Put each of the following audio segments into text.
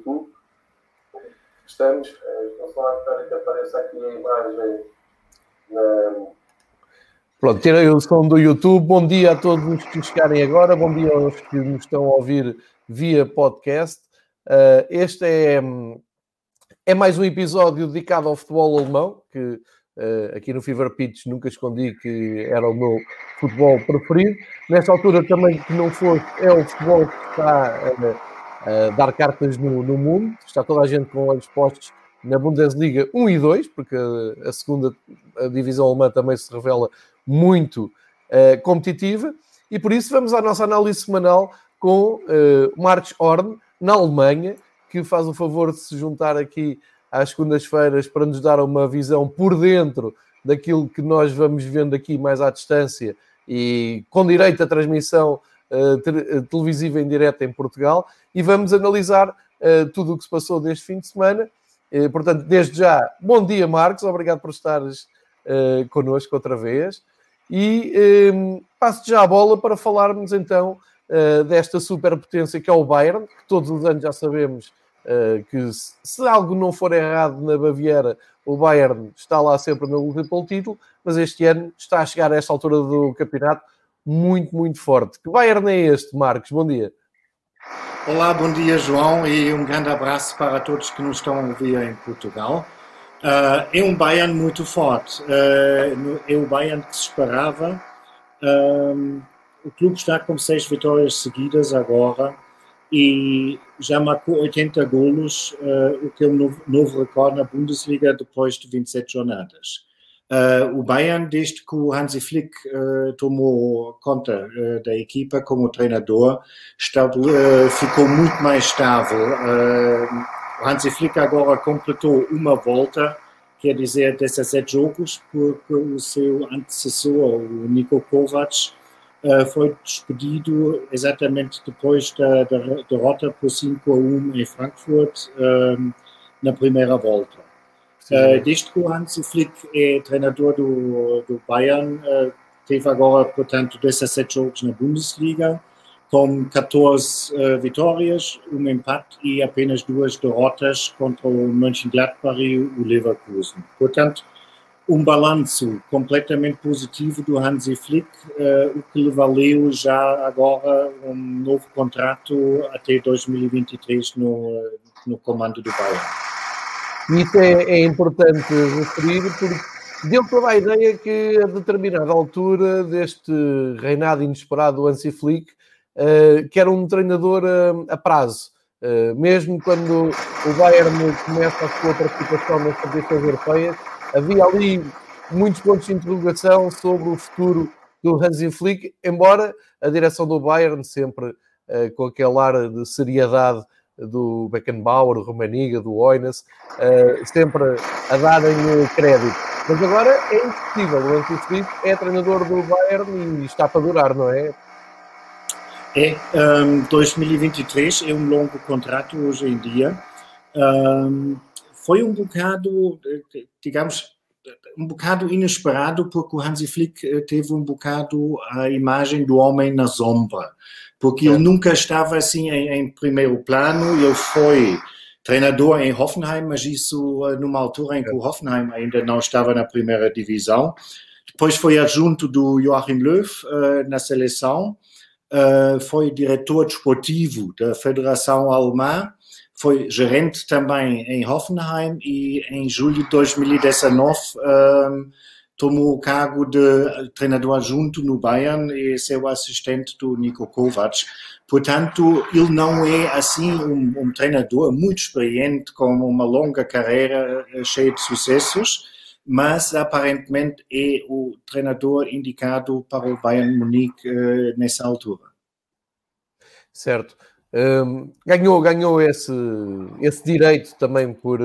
YouTube. Estamos, estou só à que apareça aqui a imagem na. Pronto, tirei o som do YouTube. Bom dia a todos os que chegarem agora, bom dia aos que nos estão a ouvir via podcast. Uh, este é, é mais um episódio dedicado ao futebol alemão, que uh, aqui no Fever Pitch nunca escondi que era o meu futebol preferido. Nesta altura também que não fosse, é o futebol que está uh, a dar cartas no, no, mundo. Está toda a gente com olhos postos na Bundesliga 1 e 2, porque a, a segunda a divisão alemã também se revela muito uh, competitiva. E por isso vamos à nossa análise semanal com uh, Horn, na Alemanha, que faz o favor de se juntar aqui às segundas-feiras para nos dar uma visão por dentro daquilo que nós vamos vendo aqui mais à distância e com direito à transmissão uh, televisiva em direto em Portugal e vamos analisar uh, tudo o que se passou deste fim de semana. Uh, portanto, desde já, bom dia, Marcos, obrigado por estares uh, connosco outra vez. E um, passo já a bola para falarmos então desta superpotência que é o Bayern, que todos os anos já sabemos que se, se, algo não for errado na Baviera, o Bayern está lá sempre na luta pelo título, mas este ano está a chegar a esta altura do campeonato muito, muito forte. Que Bayern é este, Marcos? Bom dia. Olá, bom dia, João, e um grande abraço para todos que nos estão a ouvir em Portugal. Uh, é um Bayern muito forte, uh, é o Bayern que se esperava. Um, o clube está com seis vitórias seguidas agora e já marcou 80 golos, uh, o que é um novo, novo, recorde na Bundesliga depois de 27 jornadas. Uh, o Bayern, desde que o Hansi Flick uh, tomou conta da equipa como treinador, ficou muito mais estável. o Hansi Flick agora completou uma volta, quer dizer, 17 jogos, porque o seu antecessor, o Niko Kovac, uh, foi despedido exatamente depois da, da derrota por 5 a 1 em Frankfurt uh, na primeira volta. Desde que o Hansi Flick é treinador do, do Bayern, teve agora, portanto, 17 jogos na Bundesliga, com 14 uh, vitórias, um empate e apenas duas derrotas contra o Mönchengladbach e o Leverkusen. Portanto, um balanço completamente positivo do Hansi Flick, uh, o que lhe valeu já agora um novo contrato até 2023 no, no comando do Bayern. Isso é, é importante referir porque deu toda a ideia que a determinada altura deste reinado inesperado do Hansi Flick, uh, que era um treinador a, a prazo. Uh, mesmo quando o Bayern começa a sua participação nas competições europeias, havia ali muitos pontos de interrogação sobre o futuro do Hansi Flick, embora a direção do Bayern sempre uh, com aquele ar de seriedade do Beckenbauer, do Romaniga, do Oinas, uh, sempre a darem crédito. Mas agora é impossível, o Hansi Flick é treinador do Bayern e está para durar, não é? É, um, 2023 é um longo contrato hoje em dia. Um, foi um bocado, digamos, um bocado inesperado, porque o Hansi Flick eh, teve um bocado a imagem do homem na sombra, porque ele nunca estava assim em, em primeiro plano, ele foi treinador em Hoffenheim, mas isso eh, numa altura em que o Hoffenheim ainda não estava na primeira divisão. Depois foi adjunto do Joachim Löw uh, na seleção, uh, foi diretor desportivo da Federação Alemã. Foi gerente também em Hoffenheim e em julho de 2019 um, tomou o cargo de treinador adjunto no Bayern e seu assistente do Niko Kovac. Portanto, ele não é assim um, um treinador muito experiente, com uma longa carreira eh, cheia de sucessos, mas aparentemente é o treinador indicado para o Bayern Munique uh, nessa altura. Certo. Um, ganhou ganhou esse, esse direito também por,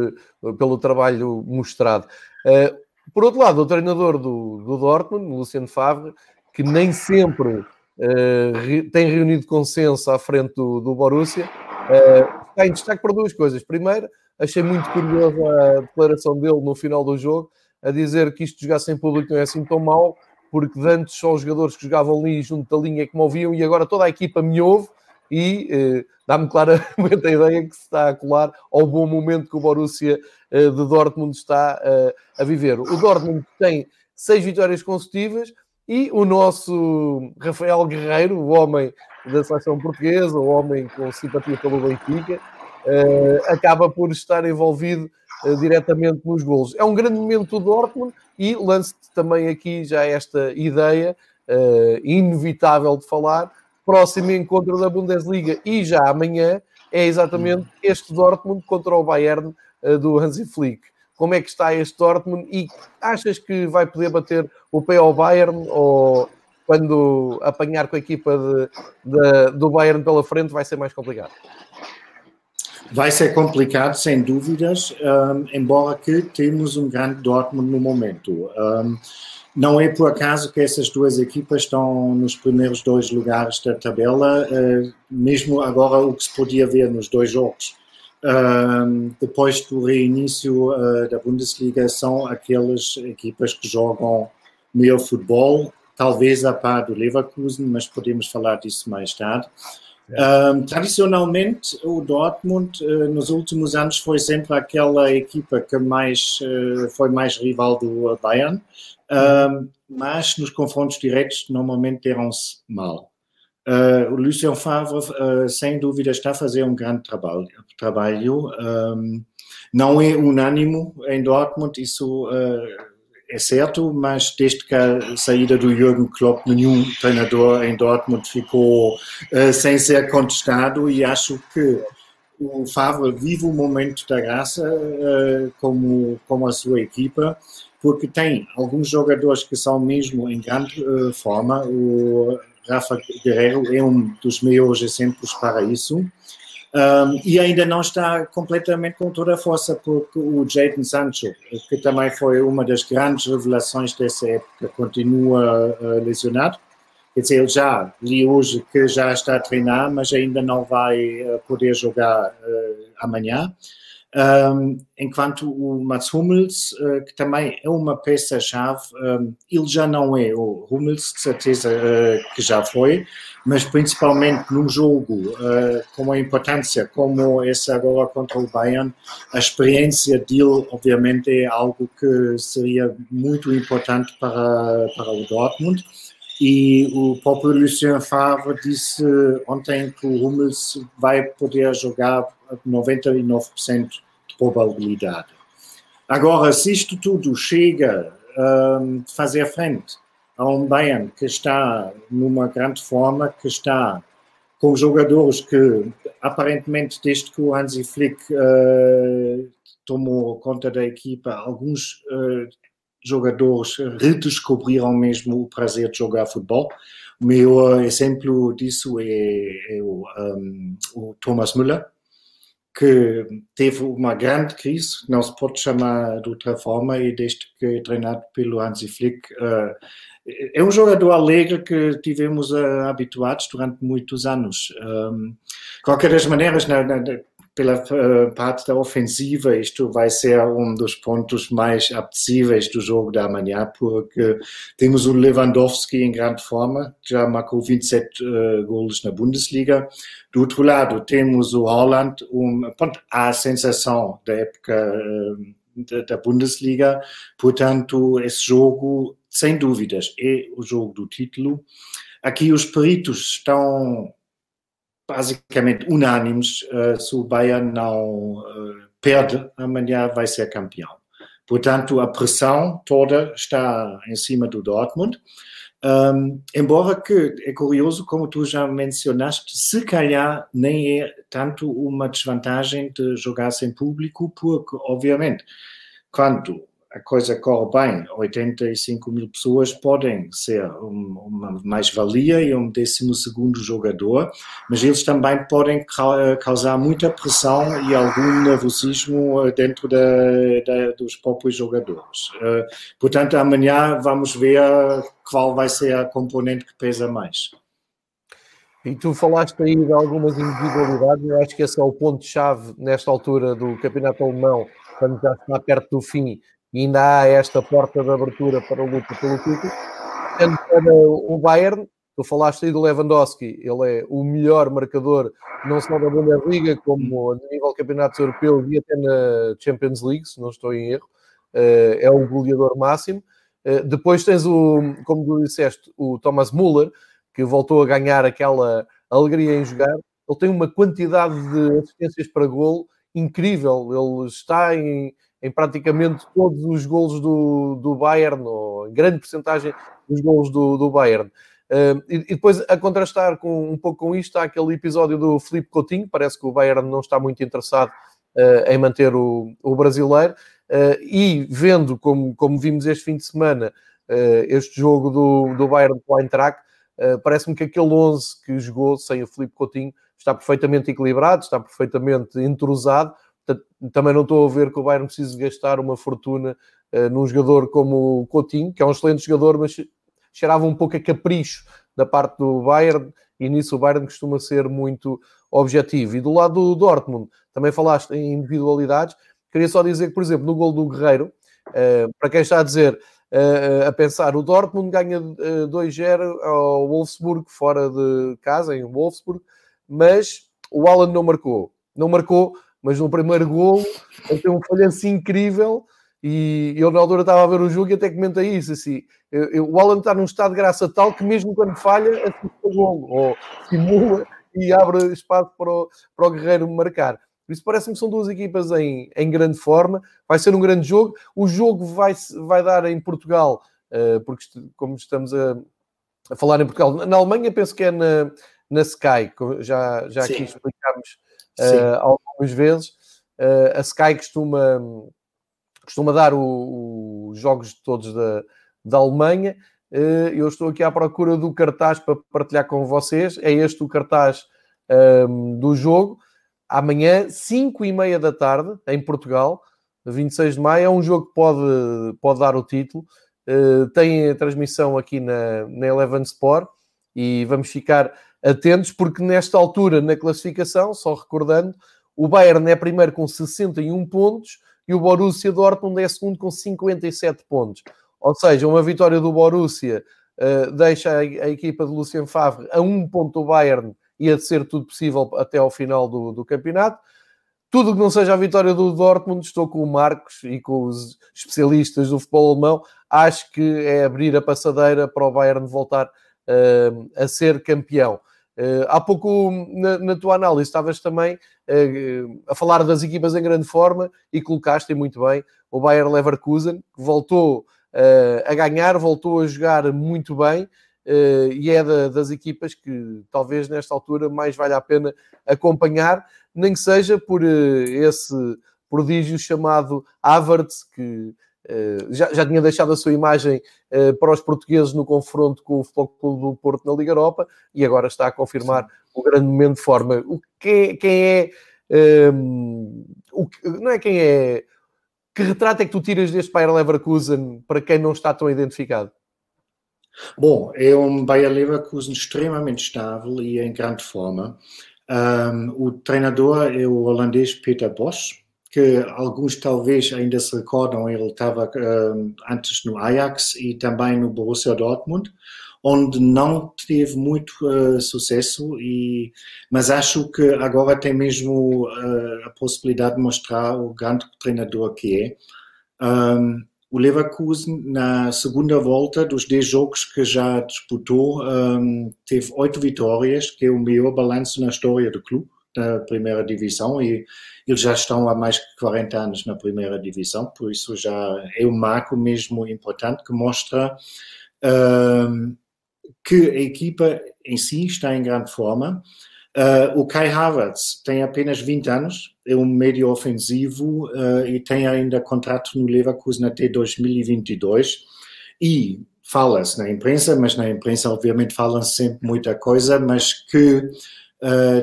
pelo trabalho mostrado. Uh, por outro lado, o treinador do, do Dortmund, Luciano Favre, que nem sempre uh, tem reunido consenso à frente do, do Borussia, uh, está em destaque por duas coisas. Primeiro, achei muito curiosa a declaração dele no final do jogo, a dizer que isto de jogar sem público não é assim tão mau, porque antes só os jogadores que jogavam ali junto da linha é que me ouviam e agora toda a equipa me ouve e eh, dá-me claramente a ideia que se está a colar ao bom momento que o Borussia eh, de Dortmund está eh, a viver. O Dortmund tem seis vitórias consecutivas e o nosso Rafael Guerreiro, o homem da seleção portuguesa, o homem com simpatia pelo Benfica, eh, acaba por estar envolvido uh, diretamente nos golos. É um grande momento do Dortmund e lance-te também aqui já esta ideia uh, inevitável de falar. Próximo encontro da Bundesliga e já amanhã é exatamente este Dortmund contra o Bayern do Hansi Flick. Como é que está este Dortmund e achas que vai poder bater o pé ao Bayern ou quando apanhar com a equipa de, de, do Bayern pela frente vai ser mais complicado? Vai ser complicado, sem dúvidas, um, embora que temos um grande Dortmund no momento. Um, não é por acaso que essas duas equipas estão nos primeiros dois lugares da tabela, uh, mesmo agora o que se podia ver nos dois jogos. Depois do reinício uh, da Bundesliga, são aquelas equipas que jogam melhor futebol, talvez a par do Leverkusen, mas podemos falar disso mais tarde. Um, tradicionalmente, o Dortmund uh, nos últimos anos foi sempre aquela equipa que mais uh, foi mais rival do Bayern, mas nos confrontos diretos normalmente deram-se mal. Uh, o Lucien Favre, sem dúvida, está a fazer um grande trabalho. trabalho um, não é unânimo em Dortmund, isso é certo, mas desde que a saída do Jürgen Klopp, nenhum treinador em Dortmund ficou uh, sem ser contestado e acho que o Favre vive o momento da graça uh, como, como a sua equipa, porque tem alguns jogadores que são mesmo em grande uh, forma. O Rafa Guerreiro é um dos maiores exemplos para isso. Um, e ainda não está completamente com toda a força, porque o Jadon Sancho, que também foi uma das grandes revelações dessa época, continua uh, lesionado. Quer dizer, ele já li hoje que já está a treinar, mas ainda não vai uh, poder jogar uh, amanhã. Um, enquanto o Mats Hummels, uh, que também é uma peça-chave, um, ele já não é o Hummels, de certeza uh, que já foi, mas principalmente num jogo uh, com a importância como esse agora contra o Bayern, a experiência dele, obviamente, é algo que seria muito importante para, para o Dortmund. E o próprio Lucien Favre disse ontem que o Hummels vai poder jogar 99% probabilidade. Agora, se isto tudo chega a um, fazer frente a um Bayern que está numa grande forma, que está com jogadores que, aparentemente, desde que o Hansi Flick uh, tomou conta da equipa, alguns uh, jogadores redescobriram mesmo o prazer de jogar futebol. O meu exemplo disso é, é o, um, o Thomas Müller, que teve uma grande crise, não se pode chamar de outra forma, e desde que é treinado pelo Hansi Flick, uh, é um jogador alegre que tivemos uh, habituados durante muitos anos. Um, qualquer das maneiras, pela uh, parte da ofensiva, isto vai ser um dos pontos mais apetecíveis do jogo da manhã, porque temos o Lewandowski em grande forma, já marcou 27 uh, gols na Bundesliga. Do outro lado, temos o Holland, um, a sensação da época uh, da Bundesliga. Portanto, esse jogo, sem dúvidas, é o jogo do título. Aqui os peritos estão basicamente unânimes, uh, se o Bayern não uh, perde, amanhã vai ser campeão. Portanto, a pressão toda está em cima do Dortmund. Um, embora que é curioso, como tu já mencionaste, se calhar nem é tanto uma desvantagem de jogar sem público, porque, obviamente, quando a coisa corre bem, 85 mil pessoas podem ser uma mais-valia e um décimo segundo jogador, mas eles também podem causar muita pressão e algum nervosismo dentro da, da, dos próprios jogadores. Eh, portanto, amanhã vamos ver qual vai ser a componente que pesa mais. E tu falaste aí de algumas individualidades, eu acho que esse é o ponto-chave nesta altura do Campeonato Alemão, quando já está perto do fim, e ainda há esta porta de abertura para a luta pelo título. Sendo para o Bayern, Tu falaste aí do Lewandowski, ele é o melhor marcador, não só da Bundesliga, como a nível de campeonatos europeus e até na Champions League, se não estou em erro. Uh, é o goleador máximo. Uh, depois tens o, como tu disseste, o Thomas Müller, que voltou a ganhar aquela alegria em jogar. Ele tem uma quantidade de assistências para golo incrível. Ele está em, em praticamente todos os golos do, do Bayern, ou em grande porcentagem dos golos do, do Bayern. Uh, e, depois, a contrastar com, um pouco com isto, há aquele episódio do Felipe Coutinho, parece que o Bayern não está muito interessado uh, em manter o, o brasileiro, uh, e vendo, como, como vimos este fim de semana, este jogo do, do Bayern com o Eintracht, parece-me que aquele 11 que jogou sem o Felipe Coutinho está perfeitamente equilibrado, está perfeitamente entrosado, também não estou a ver que o Bayern precise gastar uma fortuna num jogador como o Coutinho, que é um excelente jogador, mas cheirava um pouco a capricho da parte do Bayern, e nisso o Bayern costuma ser muito objetivo. E do lado do Dortmund, também falaste em individualidades, queria só dizer que, por exemplo, no gol do Guerreiro, uh, para quem está a dizer, uh, a pensar, o Dortmund ganha uh, 2-0 ao Wolfsburg, fora de casa, em Wolfsburg, mas o Alan não marcou. Não marcou, mas no primeiro gol ele tem um falhanço incrível e eu na altura estava a ver o jogo e até comenta isso, assim, eu, eu, o Alan está num estado de graça tal que mesmo quando falha, assiste o gol, ou simula e abre espaço para o, para o Guerreiro marcar. Por isso parece-me que são duas equipas em, em grande forma, vai ser um grande jogo. O jogo vai, vai dar em Portugal, uh, porque como estamos a, a, falar em Portugal, na Alemanha penso que é na, na Sky, já, já aqui explicámos uh, algumas vezes. Uh, a Sky costuma costuma dar os jogos todos da, da Alemanha. Uh, eu estou aqui à procura do cartaz para partilhar com vocês. É este o cartaz um, ehm, do jogo. Amanhã, 5 e meia da tarde, em Portugal, 26 de maio. É um jogo que pode, pode dar o título. Uh, tem a transmissão aqui na, na Eleven Sport e vamos ficar atentos porque nesta altura na classificação, só recordando, o Bayern é primeiro com 61 pontos, e o Borussia Dortmund é segundo com 57 pontos. Ou seja, uma vitória do Borussia uh, deixa a, a, equipa de Lucien Favre a um ponto do Bayern e a ser tudo possível até ao final do, do campeonato. Tudo que não seja a vitória do Dortmund, estou com o Marcos e com os especialistas do futebol alemão, acho que é abrir a passadeira para o Bayern voltar uh, a ser campeão. Uh, há pouco, na, na, tua análise, estavas também uh, a falar das equipas em grande forma e colocaste muito bem. O Bayer Leverkusen, que voltou uh, a ganhar, voltou a jogar muito bem e é da, das equipas que talvez nesta altura mais vale a pena acompanhar, nem que seja por esse prodígio chamado Havertz, que Uh, já, já, tinha deixado a sua imagem uh, para os portugueses no confronto com o Futebol Clube do Porto na Liga Europa e agora está a confirmar o grande momento de forma. O que, quem é. Um, ehm, o, não é quem é. Que retrato é que tu tiras deste Bayer Leverkusen para quem não está tão identificado? Bom, é um Bayer Leverkusen extremamente estável e em grande forma. Um, ehm, o treinador é o holandês Peter Bosch que alguns talvez ainda se recordam, ele estava uh, antes no Ajax e também no Borussia Dortmund, onde não teve muito uh, sucesso, e, mas acho que agora tem mesmo uh, a possibilidade de mostrar o grande treinador que é. Um, o Leverkusen, na segunda volta dos 10 jogos que já disputou, um, teve 8 vitórias, que é o melhor balanço na história do clube na primeira divisão e eles já estão há mais de 40 anos na primeira divisão, por isso já é um marco mesmo importante que mostra uh, que a equipa em si está em grande forma. Uh, o Kai Havertz tem apenas 20 anos, é um médio ofensivo uh, e tem ainda contrato no Leverkusen até 2022 e fala-se na imprensa, mas na imprensa obviamente falam sempre muita coisa, mas que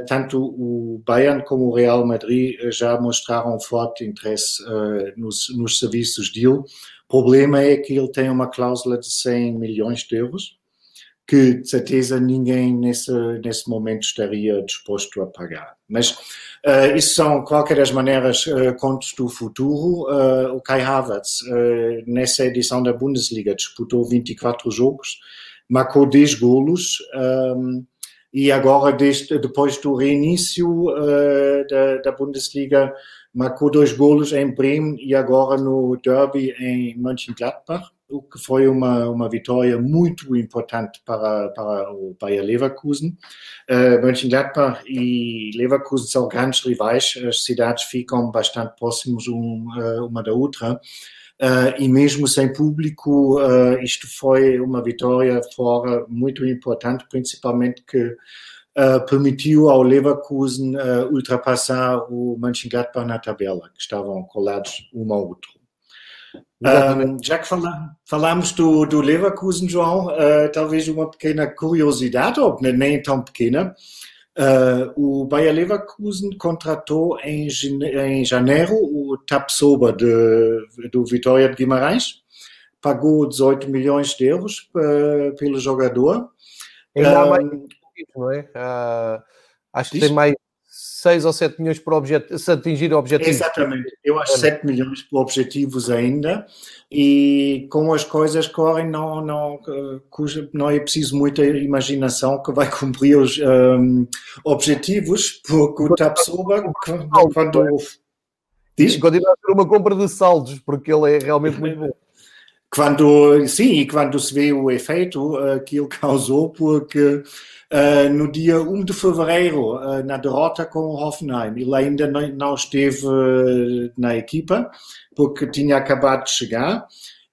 tanto o Bayern como o Real Madrid eh, já mostraram forte interesse uh, nos, nos, serviços dele. O problema é que ele tem uma cláusula de 100 milhões de euros, que de certeza ninguém nesse, nesse momento estaria disposto a pagar. Mas uh, isso são, qualquer das maneiras, contos do futuro. o Kai Havertz, nessa edição da Bundesliga, disputou 24 jogos, marcou 10 golos. Um, e agora, desde, depois do reinício uh, da, da, Bundesliga, marcou dois golos em Bremen e agora no Derby em Mönchengladbach, o que foi uma, uma vitória muito importante para, para o Bayer Leverkusen. Uh, Mönchengladbach e Leverkusen são grandes rivais, as cidades ficam bastante próximas um, uh, uma da outra. Uh, e mesmo sem público, uh, isto foi uma vitória fora muito importante, principalmente que uh, permitiu ao Leverkusen ultrapassar o Mönchengladbach na tabela, que estavam colados um ao outro. já que fala, falamos do, do Leverkusen, João, talvez uma pequena curiosidade, ou nem tão pequena, Uh, o Bayer Leverkusen contratou em, em janeiro o Tapsoba de, do Vitória de Guimarães, pagou 18 milhões de euros uh, pelo jogador. Ainda uh, mais, não é? Uh, acho que tem mais 6 ou 7 milhões para objet se atingir objetivos. Exatamente, eu acho 7 milhões por objetivos ainda e como as coisas correm não, não, não é preciso muita imaginação que vai cumprir os um, objetivos porque o Tapsoba quando... Diz? Continua a ser uma compra de saldos porque ele é realmente muito bom. Quando, sim, e quando se vê o efeito uh, que ele causou, porque uh, no dia 1 de fevereiro, uh, na derrota com o Hoffenheim, ele ainda não, não esteve na equipa, porque tinha acabado de chegar.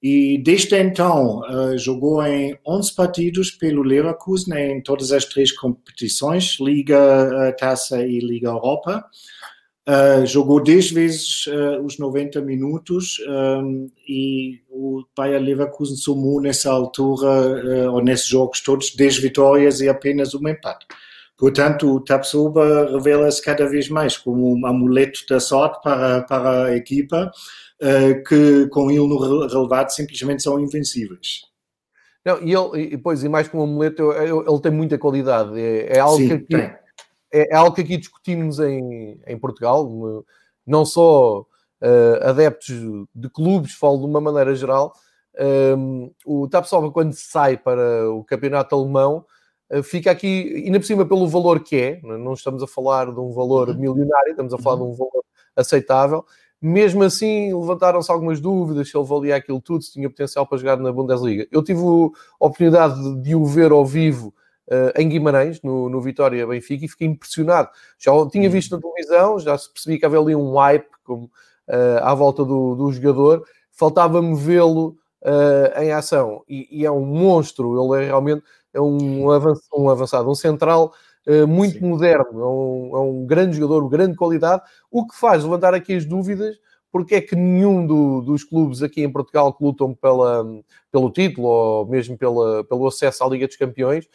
E desde então jogou em 11 partidos pelo Leverkusen em todas as três competições, Liga, Taça e Liga Europa. Uh, jogou 10 vezes uh, os 90 minutos um, e o Bayer Leverkusen somou nessa altura, uh, ou nesses jogos todos, 10 vitórias e apenas um empate. Portanto, o Tapsoba revela-se cada vez mais como um amuleto da sorte para, para a equipa, que com ele no relevado simplesmente são invencíveis. Não, e ele, pois, e mais como um amuleto, ele tem muita qualidade. É, é algo Sim, que. Tem é, é algo que aqui discutimos em, em Portugal, não só uh, adeptos de clubes, falo de uma maneira geral. Um, o Tapsoba, quando sai para o campeonato alemão, uh, fica aqui, ainda por cima, pelo valor que é, não estamos a falar de um valor uhum. milionário, estamos a falar uhum. de um valor aceitável. Mesmo assim, levantaram-se algumas dúvidas se ele valia aquilo tudo, se tinha potencial para jogar na Bundesliga. Eu tive a oportunidade de, de o ver ao vivo uh, em Guimarães, no, no Vitória Benfica, e fiquei impressionado. Já o tinha visto na televisão, já se percebi que havia ali um hype como, uh, à volta do, do jogador, faltava-me vê-lo uh, em ação. E, e, é um monstro, ele é realmente é um, avançado, um, avançado, um central muito Sim. moderno, é um, é um, grande jogador, de grande qualidade, o que faz levantar aqui as dúvidas porque é que nenhum do, dos clubes aqui em Portugal que lutam pela, pelo título ou mesmo pela, pelo acesso à Liga dos Campeões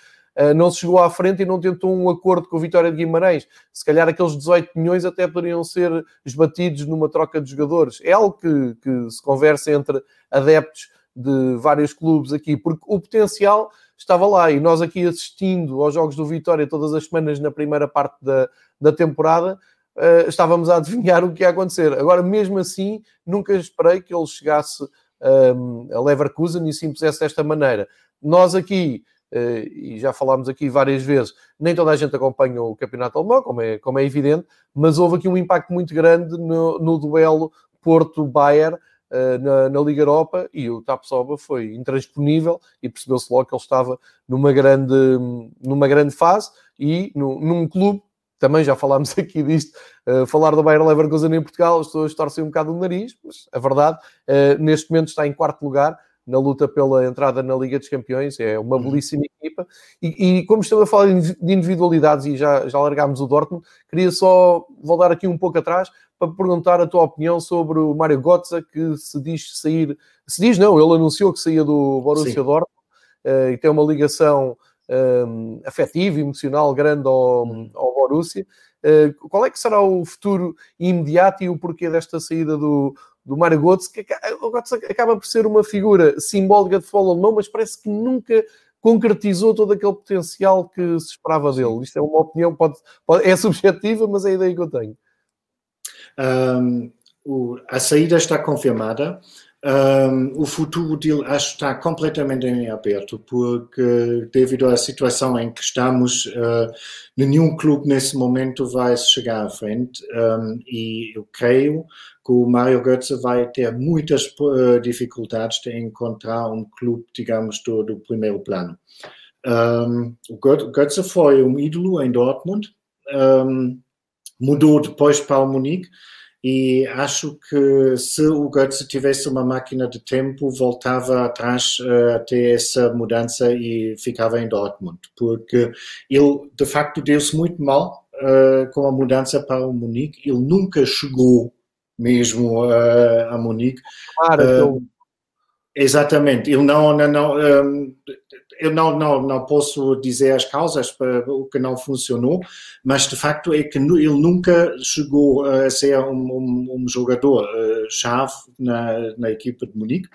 não se chegou à frente e não tentou um acordo com a Vitória de Guimarães. Se calhar aqueles 18 milhões até poderiam ser esbatidos numa troca de jogadores. É algo que, que se conversa entre adeptos de vários clubes aqui, porque o potencial estava lá e nós aqui assistindo aos jogos do Vitória todas as semanas na primeira parte da, da temporada, uh, estávamos a adivinhar o que ia acontecer. Agora, mesmo assim, nunca esperei que ele chegasse um, a Leverkusen e se impusesse desta maneira. Nós aqui eh, e já falámos aqui várias vezes, nem toda a gente acompanha o campeonato alemão, como é, como é evidente, mas houve aqui um impacto muito grande no, no duelo Porto-Bayern eh, na, na, Liga Europa e o Tapsoba foi intransponível e percebeu-se logo que ele estava numa grande, numa grande fase e no, num clube também já falámos aqui disto, uh, falar do Bayern Leverkusen em Portugal, as pessoas torcem um bocado o nariz, mas a verdade, uh, neste momento está em quarto lugar, na luta pela entrada na Liga dos Campeões, é uma uhum. belíssima equipa. E, e como estamos a falar de individualidades e já, já largámos o Dortmund, queria só voltar aqui um pouco atrás para perguntar a tua opinião sobre o Mário Götze, que se diz sair, se diz não, ele anunciou que saía do Borussia Sim. Dortmund uh, e tem uma ligação um, eh, afetiva, emocional grande ao, uhum. ao Borussia. Uh, qual é que será o futuro imediato e o porquê desta saída do, do Mário Götze, que o Götze acaba por ser uma figura simbólica de futebol alemão, mas parece que nunca concretizou todo aquele potencial que se esperava dele. Isto é uma opinião, pode, pode é subjetiva, mas é a ideia que eu tenho. Um, o, a saída está confirmada. um, o futuro dele acho que está completamente em aberto, porque devido à situação em que estamos, uh, nenhum clube nesse momento vai chegar à frente um, e eu creio que o Mario Götze vai ter muitas uh, dificuldades de encontrar um clube, digamos, do, do primeiro plano. Um, o Götze foi um ídolo em Dortmund, mudou depois para o Munique, e acho que se o Götze tivesse uma máquina de tempo, voltava atrás uh, até essa mudança e ficava em Dortmund, porque ele de facto deu-se muito mal uh, com a mudança para o Munique. Ele nunca chegou mesmo uh, a Munique. Claro, Exatamente, ele não, não, não um, eu não, não, não posso dizer as causas para o que não funcionou, mas de facto é que ele nunca chegou a ser um, um, um jogador-chave uh, na, na equipa de Munique.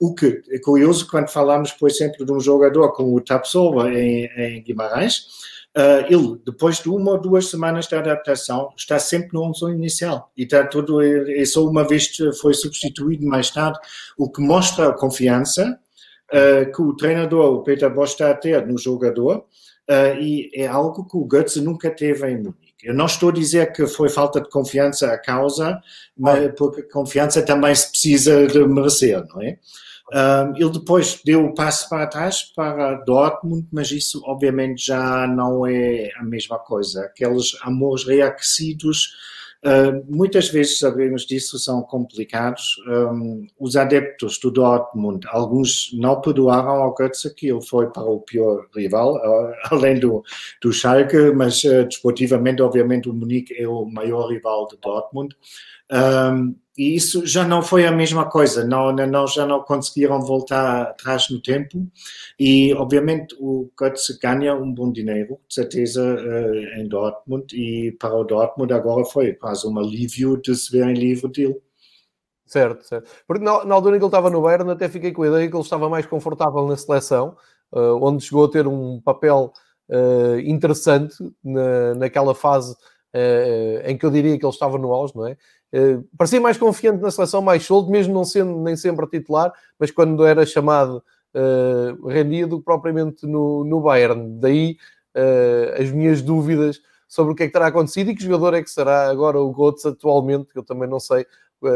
O que é curioso quando falamos, por exemplo, de um jogador como o Tapsoba em, em Guimarães, Uh, ele, depois de uma ou duas semanas de adaptação, está sempre no 11 inicial e está tudo, é só uma vez foi substituído mais tarde, o que mostra a confiança uh, que o treinador, o Peter Bosch, está a ter no jogador uh, e é algo que o Götze nunca teve em Munique. Eu não estou a dizer que foi falta de confiança a causa, mas porque confiança também se precisa de merecer, não é? Um, ele depois deu o passo para trás para Dortmund, mas isso obviamente já não é a mesma coisa. Aqueles amores reaquecidos, uh, muitas vezes sabemos disso, são complicados. Um, os adeptos do Dortmund, alguns não perdoaram ao Götze que ele foi para o pior rival, uh, além do, do Schalke, mas uh, desportivamente, obviamente, o Munique é o maior rival de Dortmund. Um, e isso já não foi a mesma coisa, não, não, já não conseguiram voltar atrás no tempo e obviamente o Götze ganha um bom dinheiro, de certeza, uh, em Dortmund e para o Dortmund agora foi quase um alívio de se verem livre dele. Certo, certo. Porque na, na altura em que ele estava no Bayern até fiquei com a ideia que ele estava mais confortável na seleção, uh, onde chegou a ter um papel uh, interessante na, naquela fase em que eu diria que ele estava no auge, não é? Uh, parecia mais confiante na seleção, mais solto, mesmo não sendo nem sempre a titular, mas quando era chamado uh, que propriamente no, no Bayern. Daí uh, as minhas dúvidas sobre o que é que terá acontecido e que jogador é que será agora o Götze atualmente, que eu também não sei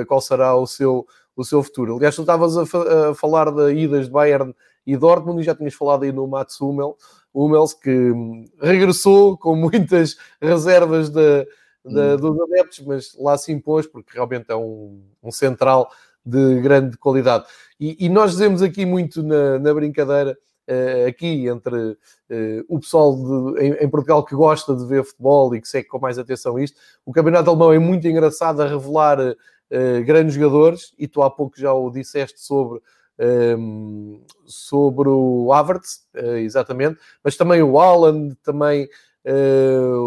qual será o seu, o seu futuro. Aliás, tu estavas a, fa a, falar de idas de Bayern e Dortmund e já tinhas falado aí no Mats Hummel, Hummels, que hum, regressou com muitas reservas da da, hum. dos adeptos, mas lá se impôs, porque realmente é um, um central de grande qualidade. E, e, nós dizemos aqui muito na, na brincadeira, uh, aqui entre uh, o pessoal de, em, em, Portugal que gosta de ver futebol e que segue com mais atenção isto, o campeonato alemão é muito engraçado a revelar uh, grandes jogadores, e tu há pouco já o disseste sobre. Um, sobre o Havertz, exatamente, mas também o Haaland, também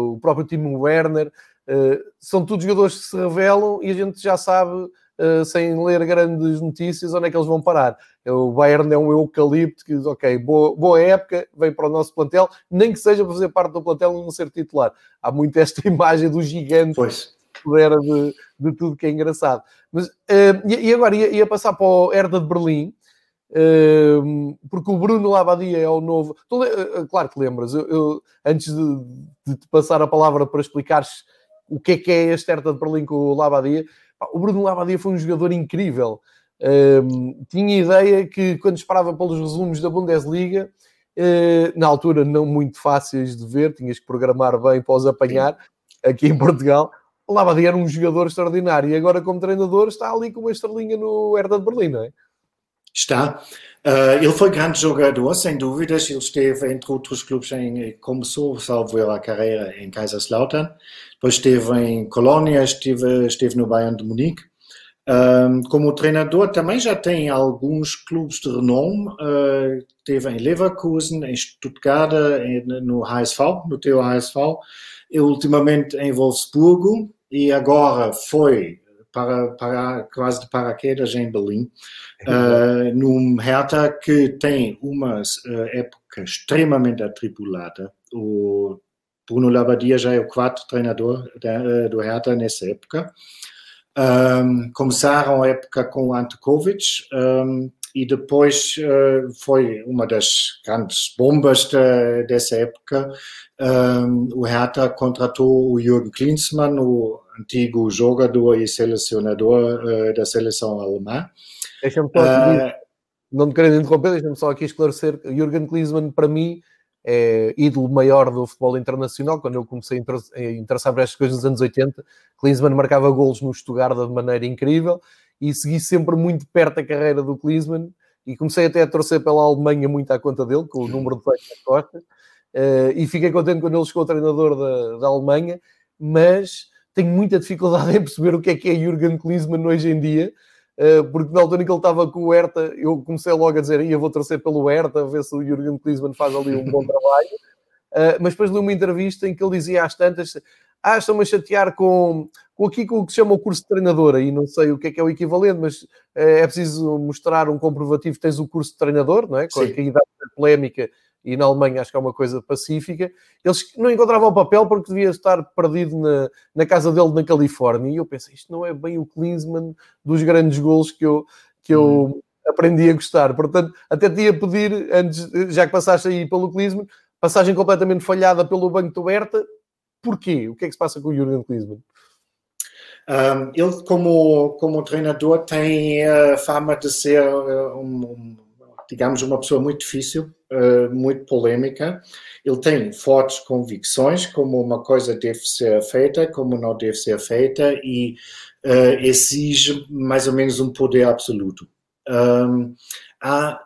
o próprio Timo Werner, eh, são todos jogadores que se revelam e a gente já sabe, uh, sem ler grandes notícias, onde é que eles vão parar. É o Bayern é um eucalipto que diz, ok, boa, boa época, vem para o nosso plantel, nem que seja para fazer parte do plantel e não ser titular. Há muito esta imagem do gigante pois. era de, de tudo que é engraçado. Mas, uh, e, agora ia, ia, passar para o Herda de Berlim, Uh, porque o Bruno Labadia é o novo. Uh, claro que lembras, eu, eu antes de, de, te passar a palavra para explicares o que é que é este Hertha de Berlim com o Labadia. O Bruno Labadia foi um jogador incrível. Um, tinha ideia que quando esperava pelos resumos da Bundesliga, uh, na altura não muito fáceis de ver, tinhas que programar bem para os apanhar aqui em Portugal. Labadia era um jogador extraordinário e agora, como treinador, está ali com uma estrelinha no Hertha de Berlim, não é? Está. Uh, ele foi grande jogador, sem dúvidas. Ele esteve, entre outros clubes, em, começou, salvo a carreira em Kaiserslautern. Depois esteve em Colônia, esteve, esteve no Bayern de Munique. Um, como treinador também já tem alguns clubes de renome, uh, esteve em Leverkusen, em Stuttgart, em, no HSV, no teu HSV, e ultimamente em Wolfsburgo, e agora foi para, para quase de paraquedas em Berlim, uh, num Hertha que tem uma uh, época extremamente atribulada. O Bruno Labbadia já é o quarto treinador da, do Hertha nessa época. Um, começaram a época com o Antokovic um, e depois uh, foi uma das grandes bombas de, dessa época. Um, o Hertha contratou o Jürgen Klinsmann, o antigo jogador e selecionador uh, da seleção alemã. Deixa-me só aqui, uh, não me querendo interromper, deixa-me só aqui esclarecer. Jürgen Klinsmann, para mim, é ídolo maior do futebol internacional. Quando eu comecei a interessar por estas coisas nos anos 80, Klinsmann marcava golos no Stuttgart de maneira incrível e segui sempre muito perto a carreira do Klinsmann e comecei até a torcer pela Alemanha muito à conta dele, com o número de peitos nas costas, uh, e fiquei contente quando ele chegou treinador da, da Alemanha, mas tenho muita dificuldade em perceber o que é que é Jürgen Klinsmann hoje em dia, uh, porque na altura em que ele estava com o Hertha, eu comecei logo a dizer, eu vou torcer pelo Hertha, a ver se o Jürgen Klinsmann faz ali um bom trabalho, uh, mas depois li uma entrevista em que ele dizia às tantas, ah, estão-me a chatear com, com aqui com o que se chama o curso de treinador, aí não sei o que é que é o equivalente, mas é, é preciso mostrar um comprovativo, tens o curso de treinador, não é? Com Sim. a idade polémica, e na Alemanha acho que é uma coisa pacífica. Eles não encontravam o papel porque devia estar perdido na, na casa dele na Califórnia. E eu pensei, isto não é bem o Klinsmann dos grandes gols que eu, que eu hum. aprendi a gostar. Portanto, até te ia pedir, antes, já que passaste aí pelo Klinsmann, passagem completamente falhada pelo Banco do Berta, porquê? O que é que se passa com o Jurgen Klinsmann? Um, ele, como, como treinador, tem a fama de ser, uh, um, um, digamos, uma pessoa muito difícil, uh, muito polêmica. Ele tem fortes convicções, como uma coisa deve ser feita, como não deve ser feita, e uh, exige mais ou menos um poder absoluto. Um, há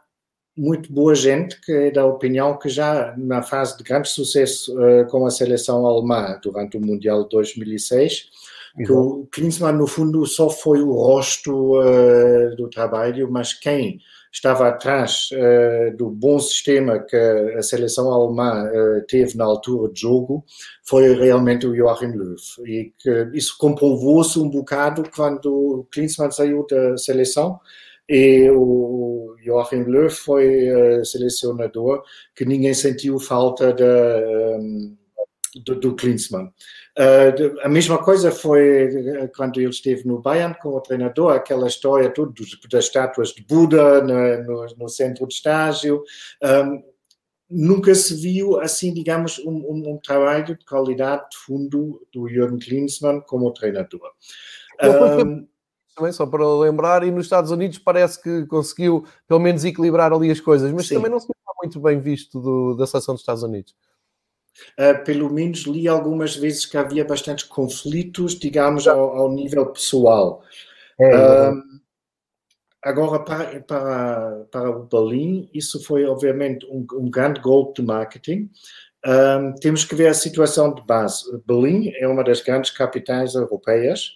muito boa gente que é da opinião que já na fase de grande sucesso uh, com a seleção alemã durante o Mundial de 2006, que o Klinsmann no fundo só foi o rosto uh, do trabalho, mas quem estava atrás uh, do bom sistema que a seleção alemã teve na altura de jogo foi realmente o Joachim Löw. E que isso comprovou-se um bocado quando o Klinsmann saiu da seleção, e o Joachim Löw foi uh, selecionador que ninguém sentiu falta de, um, do, do Klinsmann. Uh, a mesma coisa foi eh, quando ele esteve no Bayern como treinador, aquela história tudo das estátuas de Buda no, no, no centro de estágio. Um, nunca se viu assim, digamos, um, um, um, trabalho de qualidade de fundo do Jürgen Klinsmann como treinador. Um, também, só para lembrar, e nos Estados Unidos parece que conseguiu pelo menos equilibrar ali as coisas, mas Sim. também não se está muito bem visto do, da seleção dos Estados Unidos. Uh, pelo menos li algumas vezes que havia bastantes conflitos, digamos, ao, ao nível pessoal. É, uh, agora, para, para, para o Berlim, isso foi obviamente um, um grande golpe de marketing. Uh, temos que ver a situação de base. Berlim é uma das grandes capitais europeias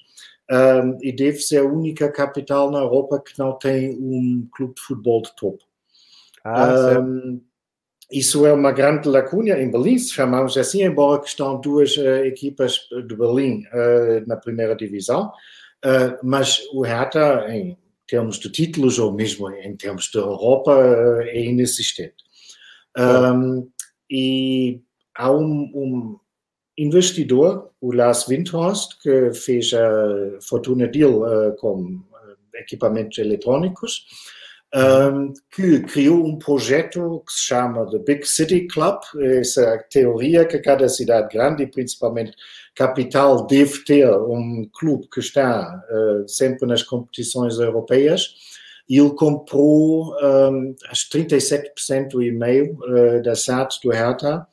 e deve ser a única capital na Europa que não tem um clube de futebol de topo. Ah, um, isso é uma grande lacuna em Berlim, se chamamos assim, embora que estão duas uh, equipas de Berlim uh, na primeira divisão, uh, mas o Hertha, em termos de títulos ou mesmo em termos de Europa, é inexistente. Um, e há um, um investidor, o Lars Windhorst, que fez a Fortuna Deal uh, com equipamentos eletrônicos, um, que criou um projeto que se chama The Big City Club, essa teoria que cada cidade grande, principalmente capital, deve ter um clube que está uh, sempre nas competições europeias, e ele comprou um, as 37% e meio uh, da SAT do Hertha,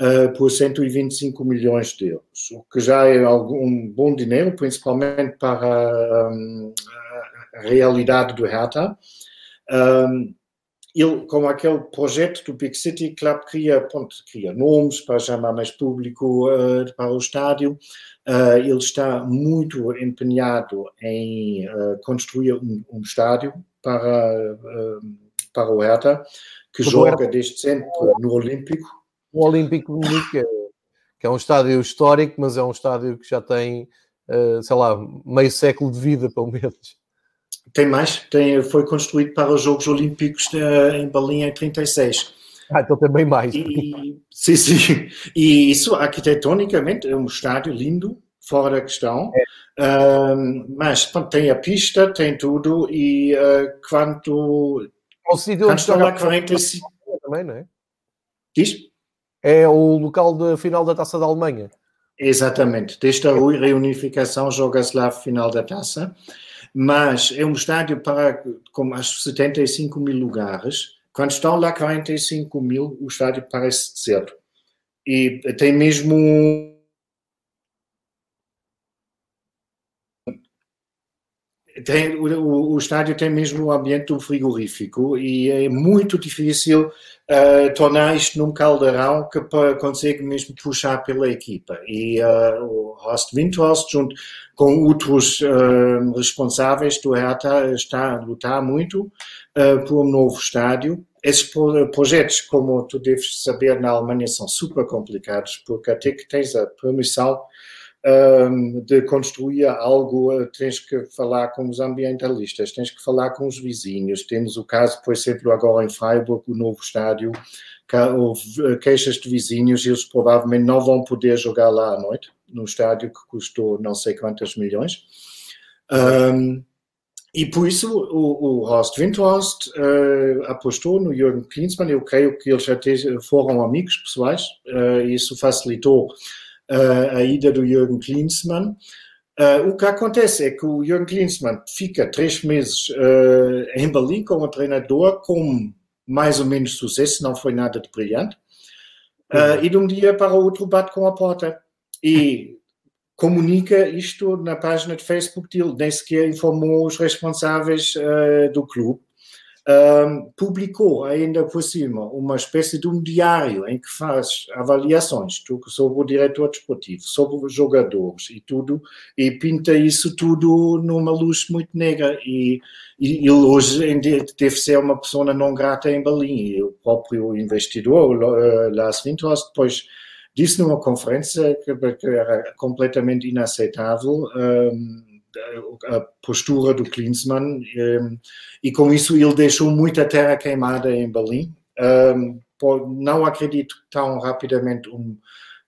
uh, por 125 milhões de euros, o que já é algum bom dinheiro, principalmente para um, a realidade do Hertha. Um, ele, com aquele projeto do Big City Club, cria, pronto, cria nomes para chamar mais público uh, para o estádio. Uh, ele está muito empenhado em uh, construir um, um, estádio para, para o Hertha, que joga desde sempre no Olímpico o Olímpico de Munique, é, que é um estádio histórico, mas é um estádio que já tem, sei lá, meio século de vida, pelo menos. Tem mais, tem, foi construído para os Jogos Olímpicos de, em Berlim em 36. Ah, então tem bem mais. E, sim, sim. E isso, arquitetonicamente, é um estádio lindo, fora da questão. É. mas tem a pista, tem tudo, e uh, quanto. O sítio onde está lá 45. Também, não é? Diz? É o local da final da taça da Alemanha. Exatamente. Desde a reunificação joga-se lá a final da taça, mas é um estádio para com as 75 mil lugares. Quando estão lá 45 mil, o estádio parece certo. E tem mesmo tem, o, o, estádio tem mesmo o ambiente frigorífico e é muito difícil uh, tornar isto num caldeirão que consegue mesmo puxar pela equipa. E uh, o Horst Windhorst, junto com outros uh, responsáveis do Hertha, está a lutar muito por um novo estádio. Esses projetos, como tu deves saber, na Alemanha são super complicados, porque até que tens a permissão de construir algo, eh, tens que falar com os ambientalistas, tens que falar com os vizinhos. Temos o caso, por exemplo, agora em Freiburg, o novo estádio, houve eh, queixas de vizinhos e eles provavelmente não vão poder jogar lá à noite, no estádio que custou não sei quantos milhões. Um, e por isso o, o Horst Windhorst uh, apostou no Jürgen Klinsmann. Eu creio que eles até foram amigos pessoais, uh, e isso facilitou a ida do Jürgen Klinsmann. Uh, o que acontece é que o Jürgen Klinsmann fica três meses uh, em Berlim como treinador, com mais ou menos sucesso, não foi nada de brilhante, uh, e de um dia para o outro bate com a porta e comunica isto na página de Facebook dele, nem sequer informou os responsáveis do clube um, publicou ainda por cima uma espécie de um diário em que faz avaliações sobre o diretor desportivo, sobre os jogadores e tudo, e pinta isso tudo numa luz muito negra. E, e ele hoje deve ser uma pessoa não grata em Berlim. E o próprio investidor, uh, Lars Windhorst, depois disse numa conferência que, era completamente inaceitável. Um, a postura do Klinsmann ehm, e com isso ele deixou muita terra queimada em Berlim. Ehm, não acredito tão rapidamente um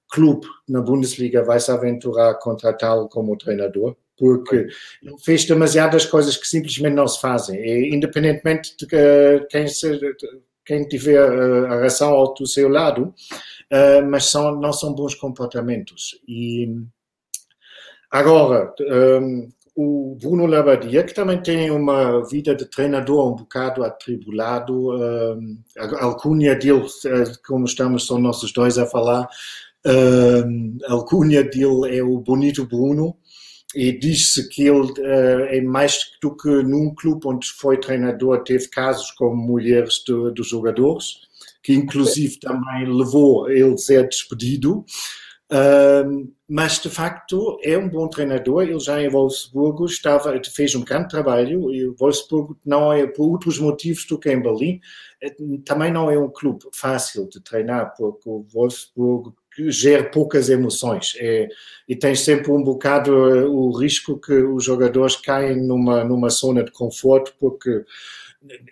clube na Bundesliga vai se aventurar a contratá-lo como treinador, porque fez demasiadas coisas que simplesmente não se fazem. E, independentemente de quem, se, quem tiver a razão ao seu lado, eh, mas são, não são bons comportamentos. E agora, ehm, o Bruno Labadia, que também tem uma vida de treinador um bocado atribulado, um, a alcunha dele, eh, como estamos só nossos dois a falar, um, a alcunha dele é o Bonito Bruno, e diz-se que ele uh, é mais do que num clube onde foi treinador, teve casos com mulheres dos jogadores, que inclusive também levou ele a ser despedido mas de facto é um bom treinador. Ele já em Wolfsburgo estava, fez um grande trabalho e Wolfsburgo não é por outros motivos do que em Berlim. É, também não é um clube fácil de treinar porque o Wolfsburgo gera poucas emoções. É, e tem sempre um bocado eh, o risco que os jogadores caem numa numa zona de conforto porque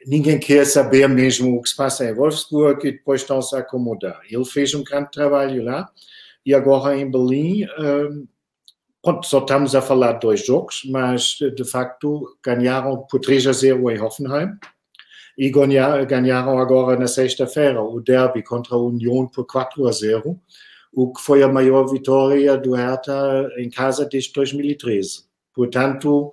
ninguém quer saber mesmo o que se passa. Em Wolfsburg e depois estão-se a acomodar. Ele fez um grande trabalho lá e agora em Berlim, um, pronto, só estamos a falar de dois jogos, mas de facto ganharam por 3 a 0 em Hoffenheim e ganharam agora na sexta-feira o derby contra a União por 4 a 0, o que foi a maior vitória do Hertha em casa desde 2013. Portanto,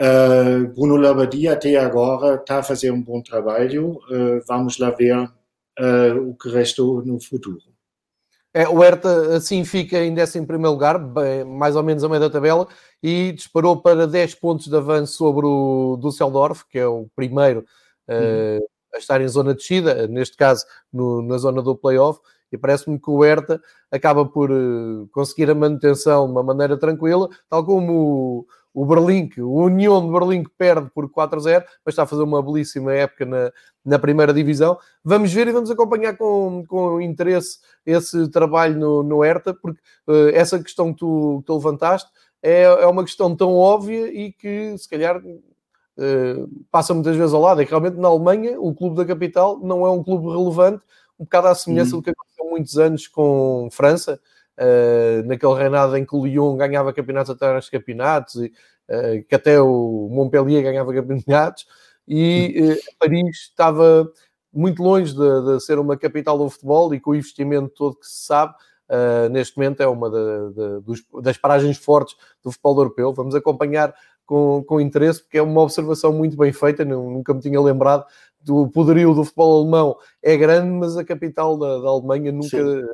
uh, Bruno Labbadia até agora está a fazer um bom trabalho. Uh, vamos lá ver uh, o que resta no futuro. É, o Hertha assim fica em 11 lugar, mais ou menos a meio da tabela, e disparou para 10 pontos de avanço sobre o Düsseldorf, que é o primeiro uh, a estar em zona de descida, neste caso no, na zona do playoff, e parece-me que o Hertha acaba por uh, conseguir a manutenção de uma maneira tranquila, tal como o Berlim, o União de Berlim perde por 4 a 0, mas está a fazer uma belíssima época na, na primeira divisão. Vamos ver e vamos acompanhar com, com interesse esse trabalho no, no Hertha, porque uh, essa questão que tu, que tu levantaste é, é uma questão tão óbvia e que se calhar uh, passa muitas vezes ao lado. É que realmente na Alemanha o clube da capital não é um clube relevante, um bocado à semelhança uhum. do que aconteceu há muitos anos com França, uh, naquele reinado em que o Lyon ganhava campeonatos atrás de campeonatos, e, uh, que até o Montpellier ganhava campeonatos, e uh, Paris estava muito longe de, de, ser uma capital do futebol e com o investimento todo que se sabe, neste momento é uma dos, das paragens fortes do futebol europeu. Vamos acompanhar com, com interesse, porque é uma observação muito bem feita, nunca me tinha lembrado do poderio do futebol alemão. É grande, mas a capital da, da Alemanha nunca Sim.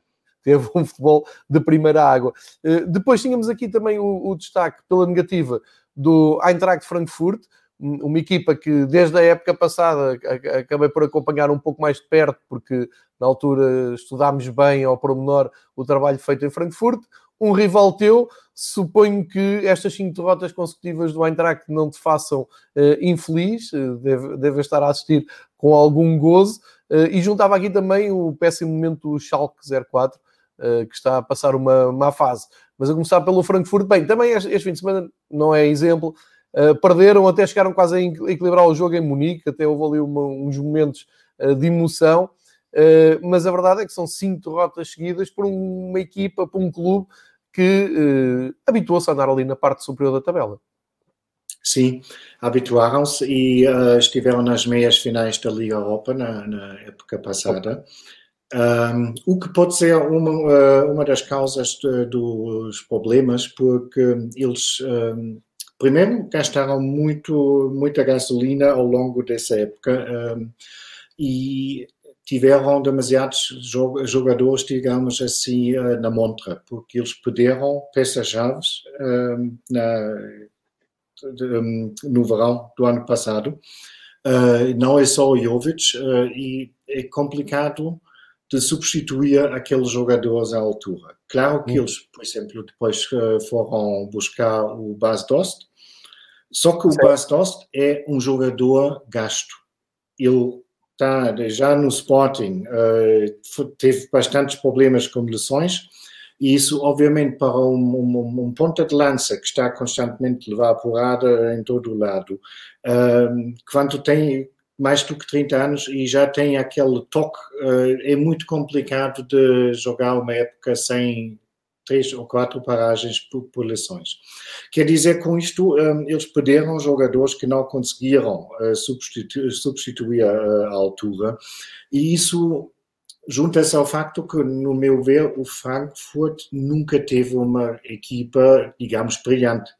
teve um futebol de primeira água. Uh, depois tínhamos aqui também o, o destaque pela negativa do Eintracht Frankfurt, uma equipa que desde a época passada acabei por acompanhar um pouco mais de perto, porque na altura estudámos bem ao pormenor o trabalho feito em Frankfurt. Um rival teu, suponho que estas cinco derrotas consecutivas do Eintracht não te façam uh, infeliz, uh, deve, deve estar a assistir com algum gozo. Uh, e juntava aqui também o péssimo momento do Schalke 04, que está a passar uma má fase. Mas a começar pelo Frankfurt, bem, também este, este fim de semana não é exemplo, Uh, perderam, até chegaram quase a equilibrar o jogo em Munique, até houve ali uma, uns momentos uh, de emoção, uh, mas a verdade é que são cinco derrotas seguidas por uma equipa, por um clube que habituou-se a andar ali na parte superior da tabela. Sim, habituaram-se e estiveram nas meias finais da Liga Europa na, na época passada. Um, o que pode ser uma, uma das causas de, dos problemas, porque eles um, primeiro, gastaram muito, muita gasolina ao longo dessa época um, e tiveram demasiados jogadores, digamos assim, uh, na montra, porque eles perderam peças-chave um, um, no verão do ano passado. Uh, não é só o Jovic, uh, e é complicado de substituir aqueles jogadores à altura. Claro que hum. eles, por exemplo, depois foram buscar o Bas Dost, só que o Bastos é um jogador gasto. Ele está já no Sporting, uh, teve bastantes problemas com lesões, e isso, obviamente, para um, um, um, ponta de lança que está constantemente a levar porrada em todo o lado, uh, quando tem mais do que 30 anos e já tem aquele toque, uh, é muito complicado de jogar uma época sem três ou quatro paragens por, por. Quer dizer, com isto, um, eles perderam jogadores que não conseguiram uh, substitu substituir a, a, altura, e isso junta-se ao facto que, no meu ver, o Frankfurt nunca teve uma equipa, digamos, brilhante